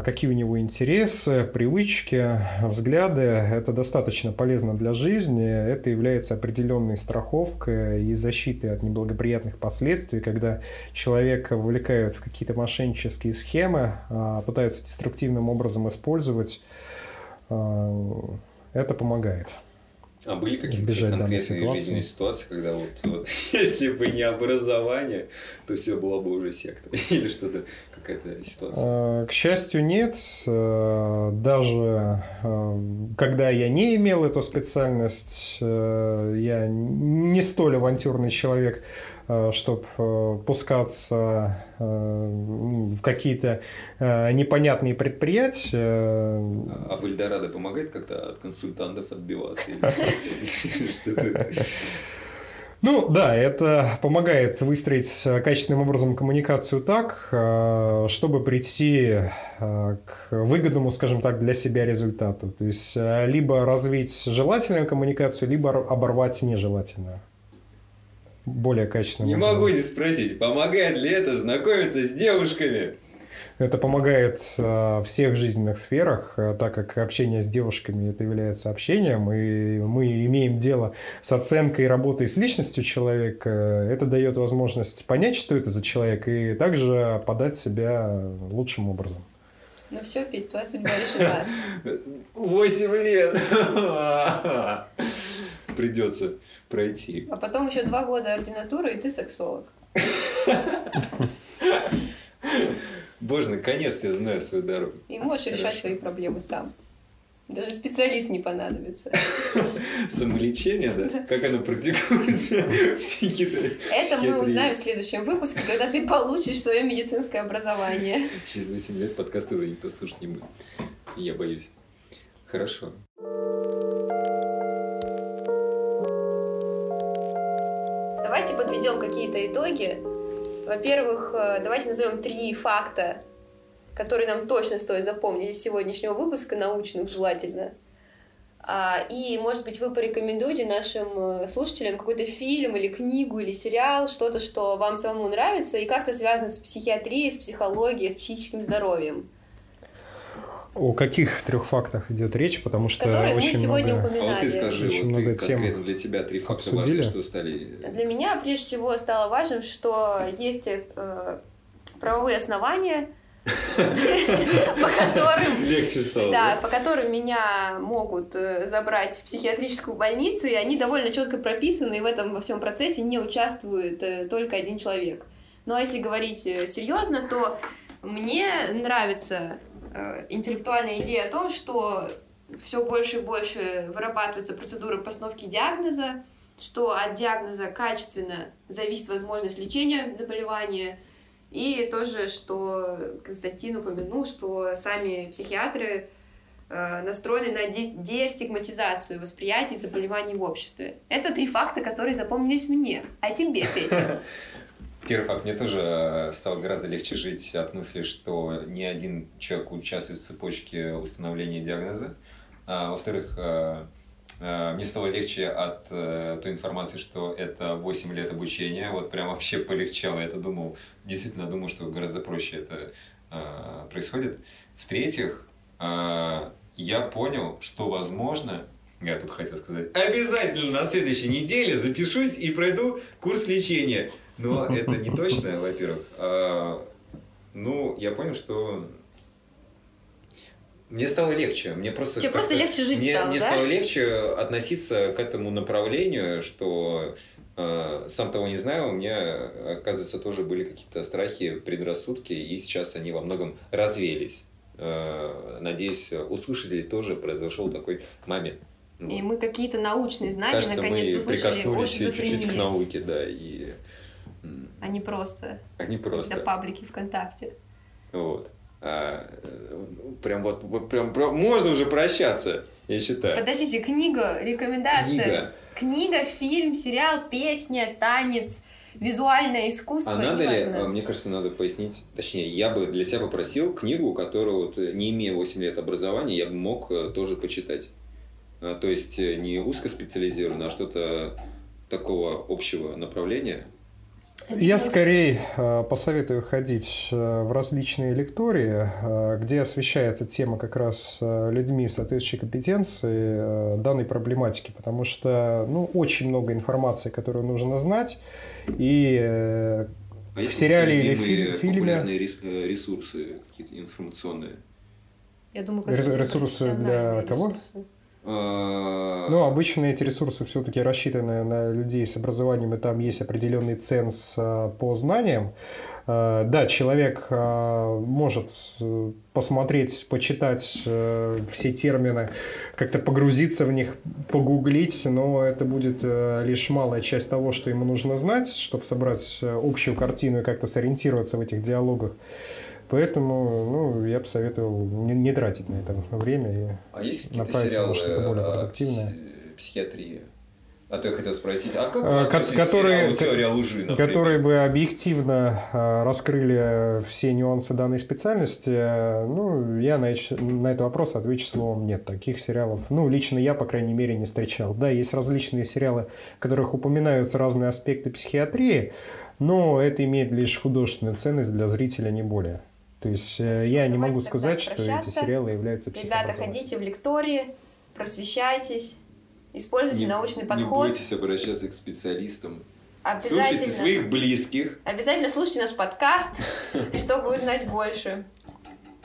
B: какие у него интересы, привычки, взгляды. Это достаточно полезно для жизни. Это является определенной страховкой и защитой от неблагоприятных последствий, когда человека вовлекают в какие-то мошеннические схемы, а, пытаются деструктивным образом использовать. А, это помогает.
A: А были какие-то конкретные жизненные ситуации, когда вот, вот если бы не образование, то все было бы уже секта или что-то, какая-то ситуация?
B: А, к счастью, нет. А, даже а, когда я не имел эту специальность, я не столь авантюрный человек, чтобы пускаться в какие-то непонятные предприятия.
A: А в Эльдорадо помогает как-то от консультантов отбиваться?
B: Ну да, это помогает выстроить качественным образом коммуникацию так, э, чтобы прийти э, к выгодному, скажем так, для себя результату. То есть э, либо развить желательную коммуникацию, либо оборвать нежелательную. Более качественную.
A: Не могу не спросить, помогает ли это знакомиться с девушками?
B: Это помогает э, в всех жизненных сферах, э, так как общение с девушками это является общением, и мы имеем дело с оценкой работы с личностью человека. Это дает возможность понять, что это за человек, и также подать себя лучшим образом.
C: Ну все, Петь, твоя судьба решена.
A: Восемь лет! Придется пройти.
C: А потом еще два года ординатуры, и ты сексолог.
A: Боже, наконец-то я знаю свою дорогу.
C: И можешь Хорошо. решать свои проблемы сам. Даже специалист не понадобится.
A: Самолечение, да? Как оно практикуется?
C: Это мы узнаем в следующем выпуске, когда ты получишь свое медицинское образование.
A: Через 8 лет подкаст уже никто слушать не будет. Я боюсь. Хорошо.
C: Давайте подведем какие-то итоги во-первых, э, давайте назовем три факта, которые нам точно стоит запомнить из сегодняшнего выпуска, научных желательно. А, и, может быть, вы порекомендуете нашим э, слушателям какой-то фильм или книгу или сериал, что-то, что вам самому нравится и как-то связано с психиатрией, с психологией, с психическим здоровьем.
B: О каких трех фактах идет речь, потому что
C: Которые
B: очень
C: мы сегодня
B: много,
C: упоминали.
A: А вот ты скажи,
B: очень
A: вот
B: много
A: ты,
B: тем
A: конкретно для тебя три факта
B: обсудили.
A: важных, что стали...
C: Для меня прежде всего стало важным, что есть э, правовые основания, по которым...
A: Легче стало,
C: да? по которым меня могут э, забрать в психиатрическую больницу, и они довольно четко прописаны, и в этом во всем процессе не участвует э, только один человек. Ну а если говорить э, серьезно, то мне нравится интеллектуальная идея о том, что все больше и больше вырабатывается процедура постановки диагноза, что от диагноза качественно зависит возможность лечения заболевания, и тоже, что Константин упомянул, что сами психиатры э, настроены на дестигматизацию восприятий заболеваний в обществе. Это три факта, которые запомнились мне. А тебе, Петя?
A: Первый факт. Мне тоже э, стало гораздо легче жить от мысли, что ни один человек участвует в цепочке установления диагноза. А, во-вторых, э, э, мне стало легче от той информации, что это 8 лет обучения. Вот прям вообще полегчало. Я это думал, действительно думал, что гораздо проще это происходит. В-третьих, я понял, что возможно я тут хотел сказать, обязательно на следующей неделе запишусь и пройду курс лечения. Но это не точно, во-первых. А, ну, я понял, что мне стало легче. Мне просто
C: Тебе просто легче жить
A: мне,
C: стало,
A: Мне
C: да?
A: стало легче относиться к этому направлению, что э, сам того не знаю, у меня, оказывается, тоже были какие-то страхи, предрассудки, и сейчас они во многом развелись. Э, надеюсь, у слушателей тоже произошел такой момент.
C: И мы какие-то научные знания
A: Кажется,
C: наконец
A: мы прикоснулись чуть-чуть к науке, да, и...
C: А не просто
A: А не просто.
C: до паблики ВКонтакте.
A: Вот. А, прям вот, вот прям, прям можно уже прощаться, я считаю.
C: Подождите, книга, рекомендация.
A: Книга.
C: Книга, фильм, сериал, песня, танец, визуальное искусство.
A: А надо ли, а, мне кажется, надо пояснить, точнее, я бы для себя попросил книгу, которую, вот, не имея 8 лет образования, я бы мог э, тоже почитать. А, То есть э, не узкоспециализированно, а что-то такого общего направления.
B: Я скорее э, посоветую ходить э, в различные лектории, где освещается тема как раз людьми соответствующей компетенции данной проблематики, потому что ну, очень много информации, которую нужно знать, и
A: А
B: в сериале или фи- фильме
A: популярные рес- ресурсы какие-то информационные?
C: Я думаю,
B: ресурсы для кого?
C: ресурсы.
A: А,
B: Ну, обычно эти ресурсы все-таки рассчитаны на людей с образованием, и там есть определенный ценз а, по знаниям. А, Да, человек может э, посмотреть, почитать э, все термины, как-то погрузиться в них, погуглить, но это будет э, лишь малая часть того, что ему нужно знать, чтобы собрать э, общую картину и как-то сориентироваться в этих диалогах. Поэтому ну, я бы советовал не, не тратить на это время. и-
A: А есть какие-то
B: направить
A: сериалы
B: на что-то более
A: о
B: продуктивное.
A: пси- психиатрии? А то я хотел спросить, а как
B: А, которые-
A: «Теория лжи», например?
B: которые бы объективно а, раскрыли все нюансы данной специальности, ну, я на, на этот вопрос отвечу словом нет. Таких сериалов, ну, лично я, по крайней мере, не встречал. Да, есть различные сериалы, в которых упоминаются разные аспекты психиатрии, но это имеет лишь художественную ценность для зрителя, не более. То есть э, я не могу сказать, что эти сериалы являются
C: Ребята, ходите в лектории, просвещайтесь, используйте
A: Не-
C: научный
A: Не
C: подход.
A: бойтесь обращаться к специалистам.
C: Обязательно.
A: Слушайте своих близких.
C: Обязательно слушайте наш подкаст, чтобы узнать больше.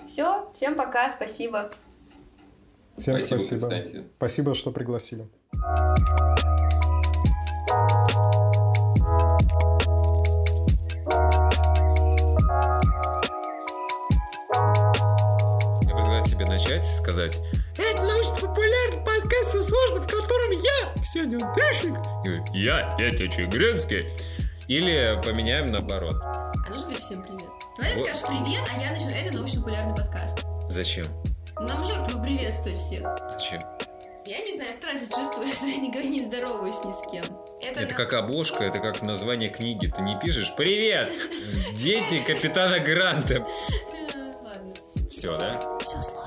C: Все, всем пока, спасибо.
B: Всем
A: Спасибо,
B: спасибо. Спасибо, что пригласили.
D: Я начать сказать Это научно-популярный подкаст «Все сложно», в котором я, Ксения Андрющенко, и я, Петя Чегринский. Или поменяем наоборот.
C: А нужно говорить всем привет? Давай
D: Вот.
C: скажешь привет, а я начну. Это научно-популярный подкаст.
D: Зачем?
C: Нам же как-то поприветствовать всех.
D: Зачем?
C: Я не знаю, странно чувствую, что я никогда не здороваюсь ни с кем. Это,
D: Это
C: на-
D: как обложка, это как название книги. Ты не пишешь «Привет! Дети капитана Гранта».
C: Ладно.
D: Все, да?
C: Все сложно.